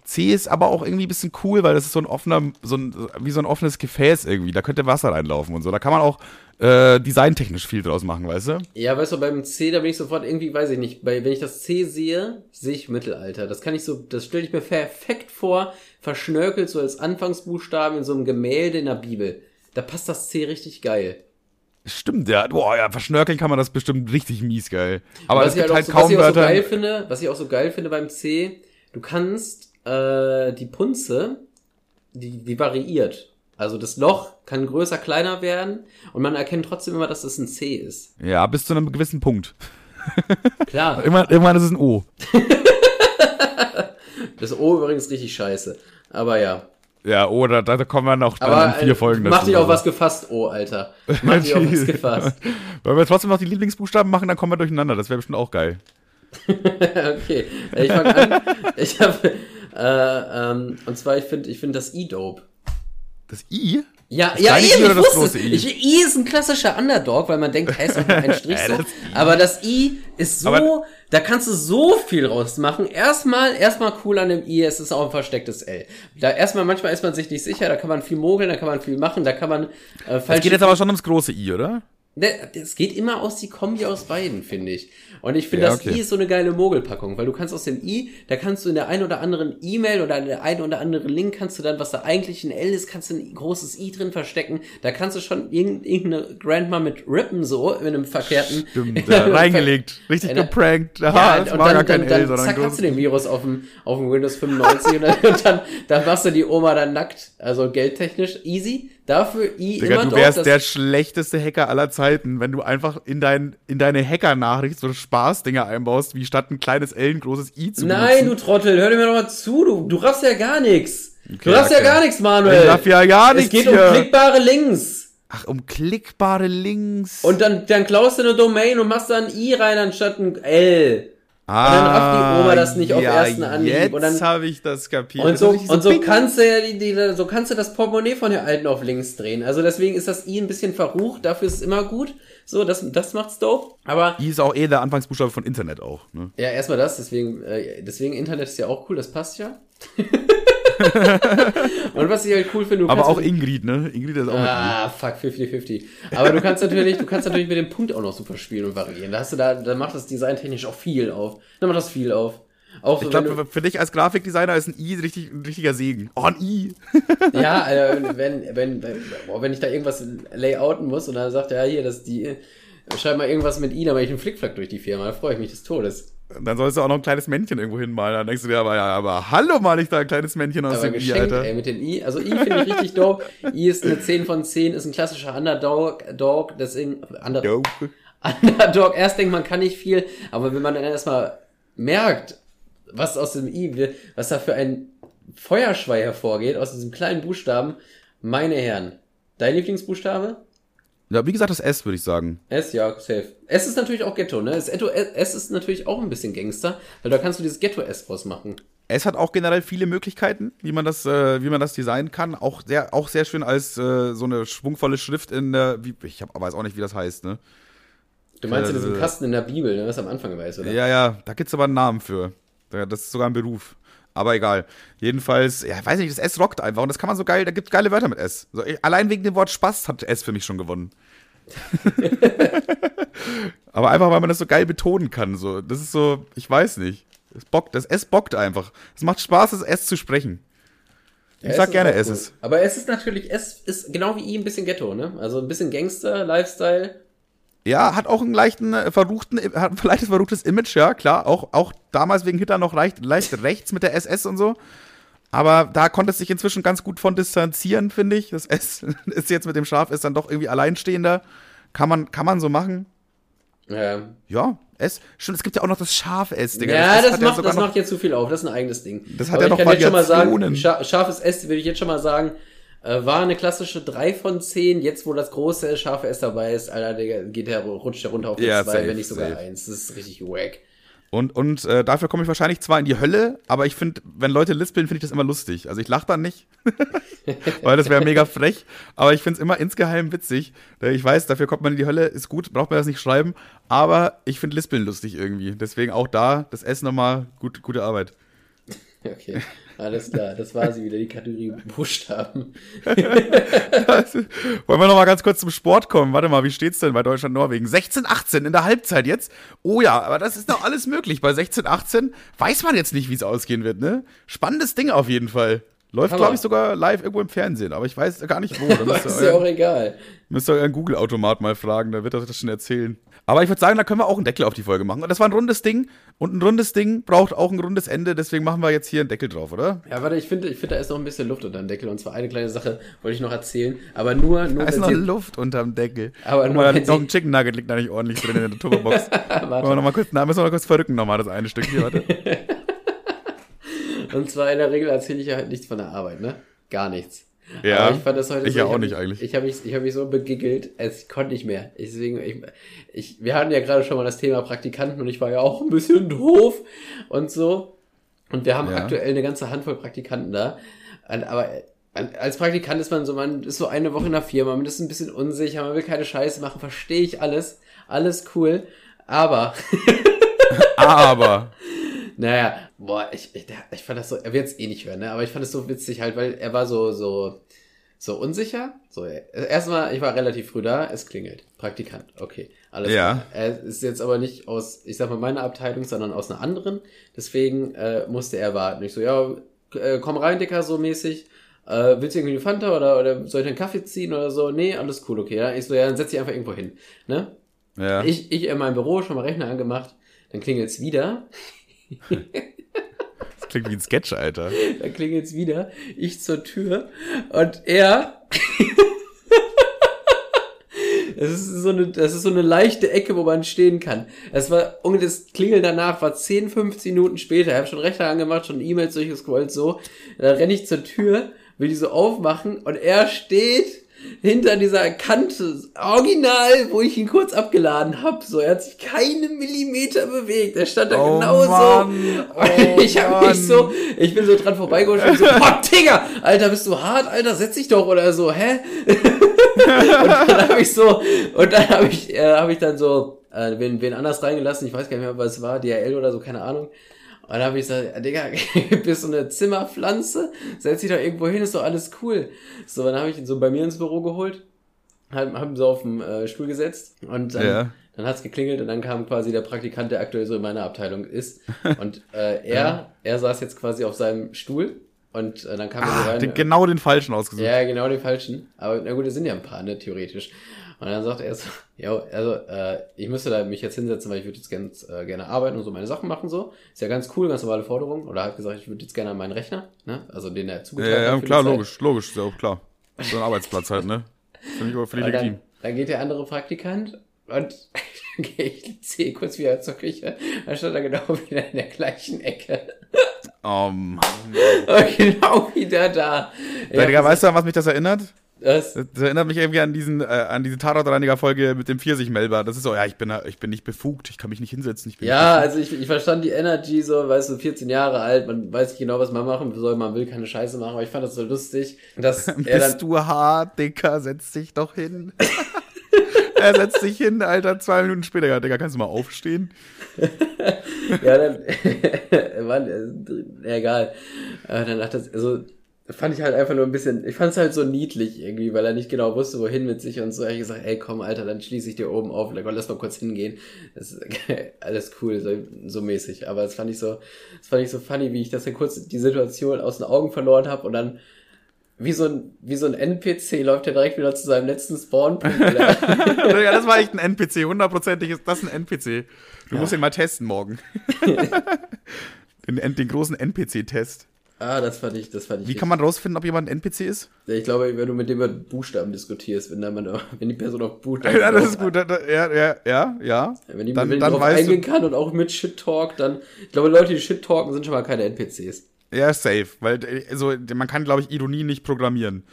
C ist aber auch irgendwie ein bisschen cool, weil das ist so ein offener, so ein, wie so ein offenes Gefäß irgendwie. Da könnte Wasser reinlaufen und so. Da kann man auch äh, designtechnisch viel draus machen, weißt du? Ja, weißt du, beim C, da bin ich sofort irgendwie, weiß ich nicht, bei, wenn ich das C sehe, sehe ich Mittelalter. Das kann ich so, das stelle ich mir perfekt vor, verschnörkelt so als Anfangsbuchstaben in so einem Gemälde in der Bibel. Da passt das C richtig geil. Stimmt, ja. Boah, ja, verschnörkeln kann man das bestimmt richtig mies geil. Aber was es gibt halt halt so, was kaum ich auch so Wörter. geil finde, was ich auch so geil finde beim C, du kannst äh, die Punze, die, die variiert. Also das Loch kann größer, kleiner werden und man erkennt trotzdem immer, dass das ein C ist. ja, bis zu einem gewissen Punkt. Klar, Irgendwann, irgendwann ist es ein O. das O übrigens richtig scheiße. Aber ja. Ja, O, da, da kommen wir noch dann Aber in vier äh, Folgen mach dich dazu. auf was gefasst, O, Alter. Mach dich auf was gefasst. Wenn wir trotzdem noch die Lieblingsbuchstaben machen, dann kommen wir durcheinander. Das wäre bestimmt auch geil. okay, ich fange an. Ich habe, äh, ähm, und zwar, ich finde ich finde das I dope. Das I? Ja, Das ja, eben, ich wusste es. I? Ich, I ist ein klassischer Underdog, weil man denkt, hey, ist doch nur ein Strich so. Aber das I ist so, Aber- da kannst du so viel rausmachen. Erstmal, erstmal cool an dem I, es ist auch ein verstecktes L. Da erstmal, manchmal ist man sich nicht sicher, da kann man viel mogeln, da kann man viel machen, da kann man, äh, falsch. geht jetzt aber schon ums große I, oder? Ne, Es geht immer aus die Kombi aus beiden, finde ich. Und ich finde, Ja, das okay. I ist so eine geile Mogelpackung, weil du kannst aus dem I, da kannst du in der einen oder anderen E-Mail oder in der einen oder anderen Link kannst du dann, was da eigentlich ein L ist, kannst du ein großes I drin verstecken. Da kannst du schon irgend- irgendeine Grandma mit Rippen so in einem verkehrten. Stimmt, ja, reingelegt. Richtig Einer- geprankt. Aha, ja, das und war dann, gar kein dann, L, sondern zack, hast du den Virus auf dem, auf dem Windows 95 und, dann, und dann, dann machst du die Oma dann nackt. Also geldtechnisch easy. Dafür I Digga, immer du wärst das- der schlechteste Hacker aller Zeiten, wenn du einfach in, dein, in deine Hacker-Nachricht so Spaßdinger einbaust, wie statt ein kleines L ein großes I zu Nein, du. Trottel, hör dir mir doch mal zu, du, du raffst ja gar nichts. du Okay, raffst okay. ja gar nichts, Manuel. Ich raff ja gar Es nichts geht hier. um klickbare Links. Ach, um klickbare Links. Und dann, dann klaust du eine Domain und machst da ein I rein anstatt ein L. ah, dann rafft die Oma das nicht auf ja, ersten Anhieb. Jetzt Und dann- habe ich das kapiert. Und so, und so kannst du ja die, die, so kannst du das Portemonnaie von der Alten auf links drehen. Also deswegen ist das I ein bisschen verrucht, dafür ist es immer gut. So, das, das macht's dope. Aber I ist auch eh der Anfangsbuchstabe von Internet auch. Ne? Ja, erstmal das, deswegen, äh, deswegen Internet ist ja auch cool, das passt ja. und was ich halt cool finde, du Aber auch Ingrid, ne? Ingrid ist auch. Ah, fuck, 50-50. Aber du kannst natürlich, du kannst natürlich mit dem Punkt auch noch super spielen und variieren. Da hast du da, da macht das Design technisch auch viel auf. Da macht das viel auf. Auch so, Ich glaube, für dich als Grafikdesigner ist ein I richtig, ein richtiger Segen. Oh, ein I. ja, äh, wenn, wenn, wenn, boah, wenn ich da irgendwas layouten muss und dann sagt er, ja, hier, das ist die, schreib mal irgendwas mit I, dann mache ich einen Flickflack durch die Firma, da freue ich mich des Todes. Dann sollst du auch noch ein kleines Männchen irgendwo hinmalen. Dann denkst du dir aber, ja, aber hallo mal ich da ein kleines Männchen aus Aber dem I, Alter. ey, mit dem I. Also I finde ich richtig dope. I ist eine 10 von 10, ist ein klassischer Underdog, Dog, deswegen, Under. Underdog, erst denkt man kann nicht viel, aber wenn man dann erstmal merkt, was aus dem I, was da für ein Feuerschwei hervorgeht aus diesem kleinen Buchstaben. Meine Herren, dein Lieblingsbuchstabe? Ja, wie gesagt, das S, würde ich sagen. S, ja, safe. S ist natürlich auch Ghetto, ne? Das Etto- S ist natürlich auch ein bisschen Gangster, weil da kannst du dieses Ghetto-S rausmachen. Es hat auch generell viele Möglichkeiten, wie man das, äh, wie man das designen kann. Auch sehr, auch sehr schön als äh, so eine schwungvolle Schrift in der, wie, ich hab, weiß auch nicht, wie das heißt, ne? Du meinst in diesem Äh, Kasten in der Bibel, ne, was am Anfang war, oder? Ja, ja, da gibt's aber einen Namen für. Da- Das ist sogar ein Beruf. Aber egal. Jedenfalls, ja, weiß nicht, das S rockt einfach und das kann man so geil, da gibt's geile Wörter mit S. So, ich, allein wegen dem Wort Spaß hat S für mich schon gewonnen. aber einfach, weil man das so geil betonen kann. So. Das ist so, ich weiß nicht. Es bockt, das S bockt einfach. Es macht Spaß, das S zu sprechen. Ich Ja, sag ist gerne auch S cool. ist. Aber es ist natürlich, S ist genau wie I ein bisschen Ghetto, ne? Also ein bisschen Gangster, Lifestyle. Ja, hat auch einen leichten, äh, verruchten, hat ein leichtes verruchtes Image, ja, klar. Auch, auch damals wegen Hitler noch leicht, leicht rechts mit der SS und so. Aber da konnte es sich inzwischen ganz gut von distanzieren, finde ich. Das S ist jetzt mit dem Schaf ist dann doch irgendwie alleinstehender. Kann man, kann man so machen. Ja, Ja, S. Stimmt, es gibt ja auch noch das Schaf-S, Digga. ja das, hat macht, sogar das macht jetzt zu viel auf. Das ist ein eigenes Ding. Das hat Aber ja ich noch kann jetzt schon mal sagen, scha scharfes S, würde ich jetzt schon mal sagen, äh, war eine klassische 3 von 10. Jetzt, wo das große scharfe S dabei ist, Alter, Digga, geht der, rutscht der runter auf die Ja, 2, safe, wenn nicht sogar safe. 1. Das ist richtig wack. Und, und äh, dafür komme ich wahrscheinlich zwar in die Hölle, aber ich finde, wenn Leute lispeln, finde ich das immer lustig. Also ich lache dann nicht, weil das wäre mega frech. Aber ich finde es immer insgeheim witzig. Äh, Ich weiß, dafür kommt man in die Hölle, ist gut, braucht man das nicht schreiben. Aber ich finde Lispeln lustig irgendwie. Deswegen auch da das S nochmal gut, gute Arbeit. Okay, alles klar. Das war sie wieder, die Kategorie Buchstaben. Wollen wir nochmal ganz kurz zum Sport kommen? Warte mal, wie steht's denn bei Deutschland-Norwegen? 16-18 in der Halbzeit jetzt? Oh ja, aber das ist noch alles möglich. Bei 16-18 weiß man jetzt nicht, wie es ausgehen wird, ne? Spannendes Ding auf jeden Fall. Läuft, glaube ich, sogar live irgendwo im Fernsehen, aber ich weiß gar nicht wo. Da ist ja auch egal. müsst ihr euren Google-Automat mal fragen, da wird er das schon erzählen. Aber ich würde sagen, da können wir auch einen Deckel auf die Folge machen. Und das war ein rundes Ding. Und ein rundes Ding braucht auch ein rundes Ende, deswegen machen wir jetzt hier einen Deckel drauf, oder? Ja, warte, ich finde, ich finde, da ist noch ein bisschen Luft unter dem Deckel. Und zwar eine kleine Sache wollte ich noch erzählen. Aber nur, nur Da ist noch sie- Luft unterm Deckel. Aber Guck nur, mal, da noch ein Chicken Nugget liegt da nicht ordentlich drin in der Turbobox. Warte. Wir noch mal kurz, na, müssen wir noch kurz verrücken nochmal das eine Stück hier, warte. Und zwar in der Regel erzähle ich ja halt nichts von der Arbeit, ne? Gar nichts. Ja, Aber ich fand das heute ich so, ja auch hab nicht eigentlich. Ich habe mich, ich hab mich so begiggelt, ich konnte nicht mehr. Ich, deswegen, ich, ich, wir hatten ja gerade schon mal das Thema Praktikanten und ich war ja auch ein bisschen doof und so. Und wir haben Ja. aktuell eine ganze Handvoll Praktikanten da. Und, aber als Praktikant ist man so, man ist so eine Woche in der Firma, man ist ein bisschen unsicher, man will keine Scheiße machen, verstehe ich alles. Alles cool. Aber Aber, naja, boah, ich, ich, ich fand das so, er wird es eh nicht hören, ne? aber ich fand es so witzig halt, weil er war so, so, so unsicher. So, erstmal, ich war relativ früh da, es klingelt. Praktikant, okay, alles Ja. klar. Er ist jetzt aber nicht aus, ich sag mal, meiner Abteilung, sondern aus einer anderen. Deswegen äh, musste er warten. Ich so, ja, äh, komm rein, Dicker, so mäßig. Äh, willst du irgendwie eine Fanta oder, oder soll ich einen Kaffee ziehen oder so? Nee, alles cool, okay. Ja? Ich so, ja, dann setz dich einfach irgendwo hin. Ne? ja. Ich, ich in meinem Büro, schon mal Rechner angemacht, dann klingelt's wieder. Das klingt wie ein Sketch, Alter. Da klingelt's wieder. Ich zur Tür und er. Es ist so eine, das ist so eine leichte Ecke, wo man stehen kann. Es war, und das Klingeln danach war 10, 15 Minuten später. Ich habe schon Rechner angemacht, schon E-Mails durchgescrollt, so. Dann renne ich zur Tür, will die so aufmachen und er steht hinter dieser Kante, original, wo ich ihn kurz abgeladen habe. So, er hat sich keine Millimeter bewegt. Er stand da Oh genau Mann, so. oh ich habe Mann. mich so, ich bin so dran vorbeigeholt und so, boah, Digga, Alter, bist du hart, Alter, setz dich doch oder so, hä? und dann habe ich so, und dann habe ich, äh, habe ich dann so, äh, wen, wen anders reingelassen, ich weiß gar nicht mehr, was es war, DHL oder so, keine Ahnung. Und dann habe ich gesagt, Digga, bist du eine Zimmerpflanze? Setz dich doch irgendwo hin, ist doch alles cool. So, dann habe ich ihn so bei mir ins Büro geholt, hab, hab ihn so auf den äh, Stuhl gesetzt und dann, Ja. dann hat's geklingelt und dann kam quasi der Praktikant, der aktuell so in meiner Abteilung ist. Und äh, er, er saß jetzt quasi auf seinem Stuhl und äh, dann kam er so Ah, rein. den, genau den falschen ausgesucht. Ja, genau den falschen. Aber na gut, es sind ja ein paar, ne, theoretisch. Und dann sagt er so, ja, also, äh, ich müsste da mich jetzt hinsetzen, weil ich würde jetzt ganz, äh, gerne arbeiten und so meine Sachen machen, so. Ist ja ganz cool, ganz normale Forderung. Oder er hat gesagt, ich würde jetzt gerne an meinen Rechner, ne, also den er Ja, zugeteilt ja, hat. für die klar, logisch, logisch, ist ja auch klar. So ein Arbeitsplatz halt, ne? Finde ich, ich Und legitim. dann, dann geht der andere Praktikant und dann gehe ich ziehe kurz wieder zur Küche. Dann stand er genau wieder in der gleichen Ecke. Oh Mann. genau wieder da. Ja, Digga, weißt du, an was mich das erinnert? Das, Das erinnert mich irgendwie an diesen, äh, an diese Tatortreiniger-Folge mit dem Pfirsichmelber. Das ist so, ja, ich bin, ich bin nicht befugt, ich kann mich nicht hinsetzen, ich bin ja, also ich, ich verstand die Energy so, weißt du, 14 Jahre alt, man weiß nicht genau, was man machen soll, man will keine Scheiße machen, aber ich fand das so lustig, dass er Bist dann, du hart, Dicker, setz dich doch hin. er setzt sich hin, Alter, zwei Minuten später, ja, Digga, kannst du mal aufstehen? ja, dann, Mann, egal, dann hat das, also, fand ich halt einfach nur ein bisschen, ich fand es halt so niedlich irgendwie, weil er nicht genau wusste, wohin mit sich und so. Er hat gesagt, ey, komm, Alter, dann schließe ich dir oben auf, und dann lass mal kurz hingehen. Das ist alles cool, so, so mäßig. Aber das fand ich so, das fand ich so funny, wie ich das ja kurz die Situation aus den Augen verloren habe und dann wie so ein, wie so ein NPC läuft er direkt wieder zu seinem letzten Spawnpunkt. wieder. ja, das war echt ein NPC, hundertprozentig ist das ein NPC. Du musst ihn mal testen morgen. den, den großen NPC-Test. Ah, das fand ich, das fand ich. Wie kann man rausfinden, ob jemand ein NPC ist? richtig- Ich glaube, wenn du mit dem über Buchstaben diskutierst, wenn da man, wenn die Person auf Buchstaben Ja, das ist gut. Da, da, ja, ja, ja, ja. Wenn die, Dann- wenn die dann eingehen kann und auch mit Shit Talk, dann, ich glaube, Leute, die Shit talken, sind schon mal keine NPCs. Ja, safe. Weil, also, man kann, glaube ich, Ironie nicht programmieren.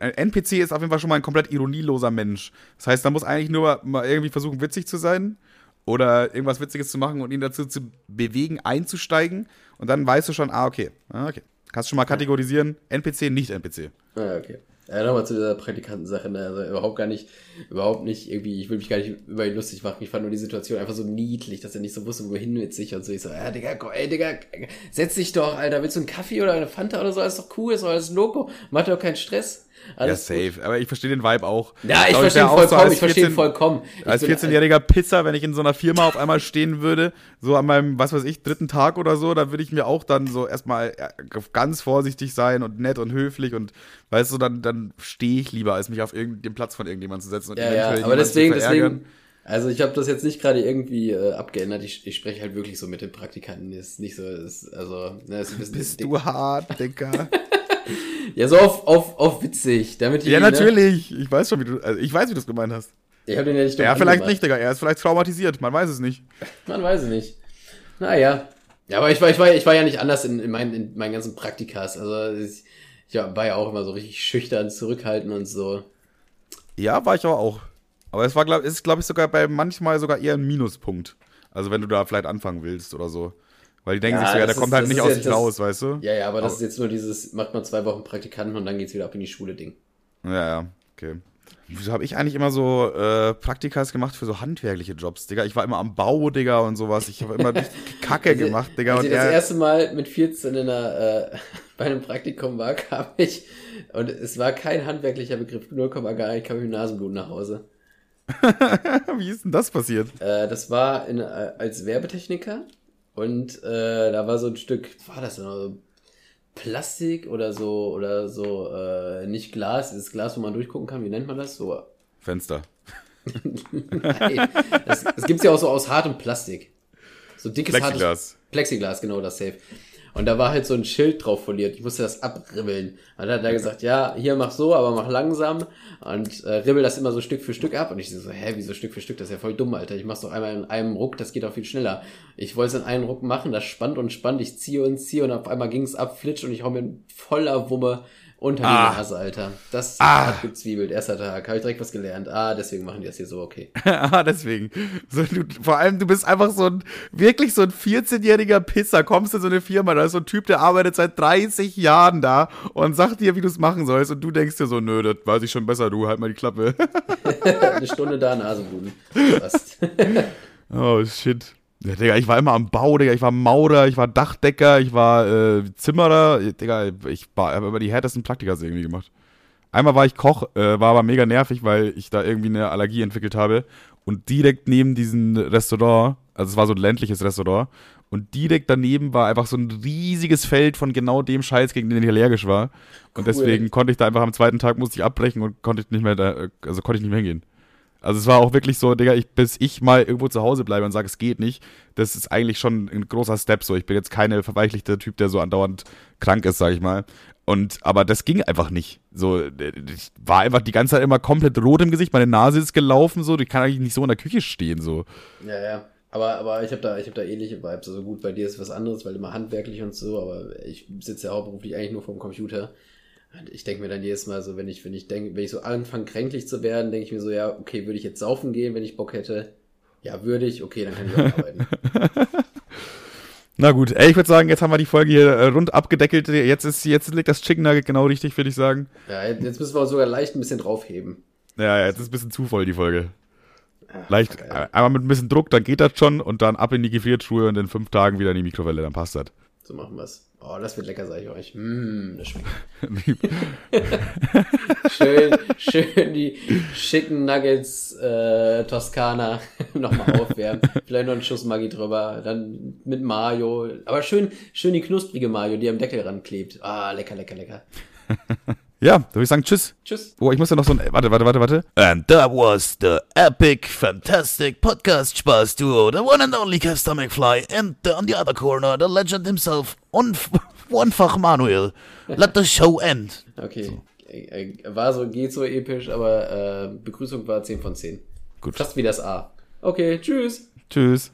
Ein NPC ist auf jeden Fall schon mal ein komplett ironieloser Mensch. Das heißt, man muss eigentlich nur mal irgendwie versuchen, witzig zu sein oder irgendwas Witziges zu machen und ihn dazu zu bewegen, einzusteigen. Und dann weißt du schon, ah, okay. Ah, okay. Kannst schon mal kategorisieren, NPC, nicht NPC. Ah, okay. Ja, nochmal zu dieser Praktikantensache, ne? Also überhaupt gar nicht, überhaupt nicht irgendwie, ich will mich gar nicht über ihn lustig machen. Ich fand nur die Situation einfach so niedlich, dass er nicht so wusste, wohin mit sich und so. Ich so, ja, Digga, komm, ey, Digga, setz dich doch, Alter, willst du einen Kaffee oder eine Fanta oder so? Alles doch cool, ist doch alles Loco. Macht doch keinen Stress. Alles ja, safe. Aber ich verstehe den Vibe auch. Ja, ich Glaub, verstehe ihn so vollkommen, als ich verstehe ihn 14 vollkommen. Ich Als bin- 14-jähriger Pisser, wenn ich in so einer Firma auf einmal stehen würde, so an meinem, was weiß ich, dritten Tag oder so, da würde ich mir auch dann so erstmal äh, ganz vorsichtig sein und nett und höflich und weißt du, dann, dann stehe ich lieber, als mich auf den Platz von irgendjemandem zu setzen und Ja, ja, aber deswegen, deswegen, also ich habe das jetzt nicht gerade irgendwie äh, abgeändert. Ich, ich spreche halt wirklich so mit den Praktikanten. Ist nicht so, ist, also, ne, ist ein bisschen Bist du hart, Digga? Ja, so auf, auf, auf witzig, damit die, ja, ne, natürlich. Ich weiß schon, wie du, also ich weiß, wie du es gemeint hast. Ich habe den ja nicht Ja, vielleicht nicht, Digga. Er ist vielleicht traumatisiert. Man weiß es nicht. Man weiß es nicht. Naja. Ja, aber ich war, ich war, ich war ja nicht anders in, in, meinen, in meinen ganzen Praktikas. Also ich, ich war ja auch immer so richtig schüchtern, zurückhaltend und so. Ja, war ich aber auch. Aber es war, glaub, ist, glaube ich, sogar bei manchmal sogar eher ein Minuspunkt. Also wenn du da vielleicht anfangen willst oder so. Weil die denken Ja, sich so, ja, der kommt halt nicht aus sich raus, weißt du? Ja, ja, aber das Aber- ist jetzt nur dieses, macht man zwei Wochen Praktikanten und dann geht's wieder ab in die Schule Ding. Ja, ja, okay. Wieso habe ich eigentlich immer so äh, Praktikas gemacht für so handwerkliche Jobs, Digga? Ich war immer am Bau, Digga, und sowas. Ich habe immer Kacke gemacht, Digga. Als Und ich das er, erste Mal mit 14 in einer, äh, bei einem Praktikum war, kam ich, und es war kein handwerklicher Begriff, 0, gar ich kam mit dem Nasenblut nach Hause. wie ist denn das passiert? Äh, das war in, äh, als Werbetechniker und äh, da war so ein Stück, was war das denn? Also Plastik oder so oder so äh, nicht Glas, dieses Glas, wo man durchgucken kann, wie nennt man das? So, Fenster. nein, das, das gibt's ja auch so aus hartem Plastik. So dickes hartes Plexiglas. Plexiglas, genau, das safe. Und da war halt so ein Schild drauf foliert. Ich musste das abribbeln. Und dann hat er gesagt, ja, hier mach so, aber mach langsam. Und äh, ribbel das immer so Stück für Stück ab. Und ich so, hä, wieso Stück für Stück? Das ist ja voll dumm, Alter. Ich mach's doch einmal in einem Ruck, das geht auch viel schneller. Ich wollte es in einem Ruck machen, das spannt und spannt. Ich ziehe und ziehe und auf einmal ging's ab, flitsch und ich hau mir voller Wumme unter die Ah. Nase, Alter. Das Ah. hat gezwiebelt. Erster Tag. Habe ich direkt was gelernt. Ah, deswegen machen die das hier so, okay. ah, deswegen. So, du, vor allem, du bist einfach so ein, wirklich so ein 14-jähriger Pisser. Kommst in so eine Firma, da ist so ein Typ, der arbeitet seit 30 Jahren da und sagt dir, wie du es machen sollst. Und du denkst dir so, nö, das weiß ich schon besser, du, halt mal die Klappe. Eine Stunde da, Nasenbluten. Oh, shit. Ja, Digga, ich war immer am Bau, Digga. Ich war Maurer, ich war Dachdecker, ich war äh, Zimmerer. Digga, ich war, habe immer die härtesten Praktikas irgendwie gemacht. Einmal war ich Koch, äh, war aber mega nervig, weil ich da irgendwie eine Allergie entwickelt habe. Und direkt neben diesem Restaurant, also es war so ein ländliches Restaurant, und direkt daneben war einfach so ein riesiges Feld von genau dem Scheiß, gegen den ich allergisch war. Und Cool. deswegen konnte ich da einfach am zweiten Tag musste ich abbrechen und konnte ich nicht mehr da, äh, also konnte ich nicht mehr hingehen. Also es war auch wirklich so, Digga, ich, bis ich mal irgendwo zu Hause bleibe und sage, es geht nicht, das ist eigentlich schon ein großer Step so. Ich bin jetzt keine verweichlichte Typ, der so andauernd krank ist, sag ich mal. Und, aber das ging einfach nicht. So, ich war einfach die ganze Zeit immer komplett rot im Gesicht, meine Nase ist gelaufen, so, ich kann eigentlich nicht so in der Küche stehen, so. Ja, ja. Aber, aber ich habe da, hab da ähnliche Vibes. Also gut, bei dir ist was anderes, weil immer handwerklich und so, aber ich sitze ja hauptberuflich eigentlich nur vorm Computer. Ich denke mir dann jedes Mal so, wenn ich, wenn ich denke, wenn ich so anfange, kränklich zu werden, denke ich mir so, ja, okay, würde ich jetzt saufen gehen, wenn ich Bock hätte? Ja, würde ich, okay, dann kann ich auch arbeiten. Na gut, ey, ich würde sagen, jetzt haben wir die Folge hier äh, rund abgedeckelt. Jetzt, ist, jetzt liegt das Chicken Nugget genau richtig, würde ich sagen. Ja, jetzt müssen wir sogar leicht ein bisschen draufheben. Ja, ja, jetzt ist ein bisschen zu voll, die Folge. Ach, Leicht, geil. äh, einmal mit ein bisschen Druck, dann geht das schon und dann ab in die Gefriertruhe und in fünf Tagen wieder in die Mikrowelle, dann passt das. So machen wir's. Oh, das wird lecker, sage ich euch. Mm, das schmeckt. Schön, schön die Chicken Nuggets äh, Toskana nochmal aufwärmen. Vielleicht noch einen Schuss Maggi drüber. Dann mit Mayo. Aber schön, schön die knusprige Mayo, die am Deckel ranklebt. Ah, lecker, lecker, lecker. Ja, da würde ich sagen, tschüss. Tschüss. Oh, ich muss ja noch so ein. Warte, warte, warte, warte. And that was the epic, fantastic podcast Spaß Duo, the one and only Kevstar McFly, and the, on the other corner, the legend himself, Onf Onfach Manuel. Let the show end. Okay. Äh, äh, War so, geht so episch, aber äh, Begrüßung war 10 von 10. Gut. Fast wie das A. Okay, tschüss. Tschüss.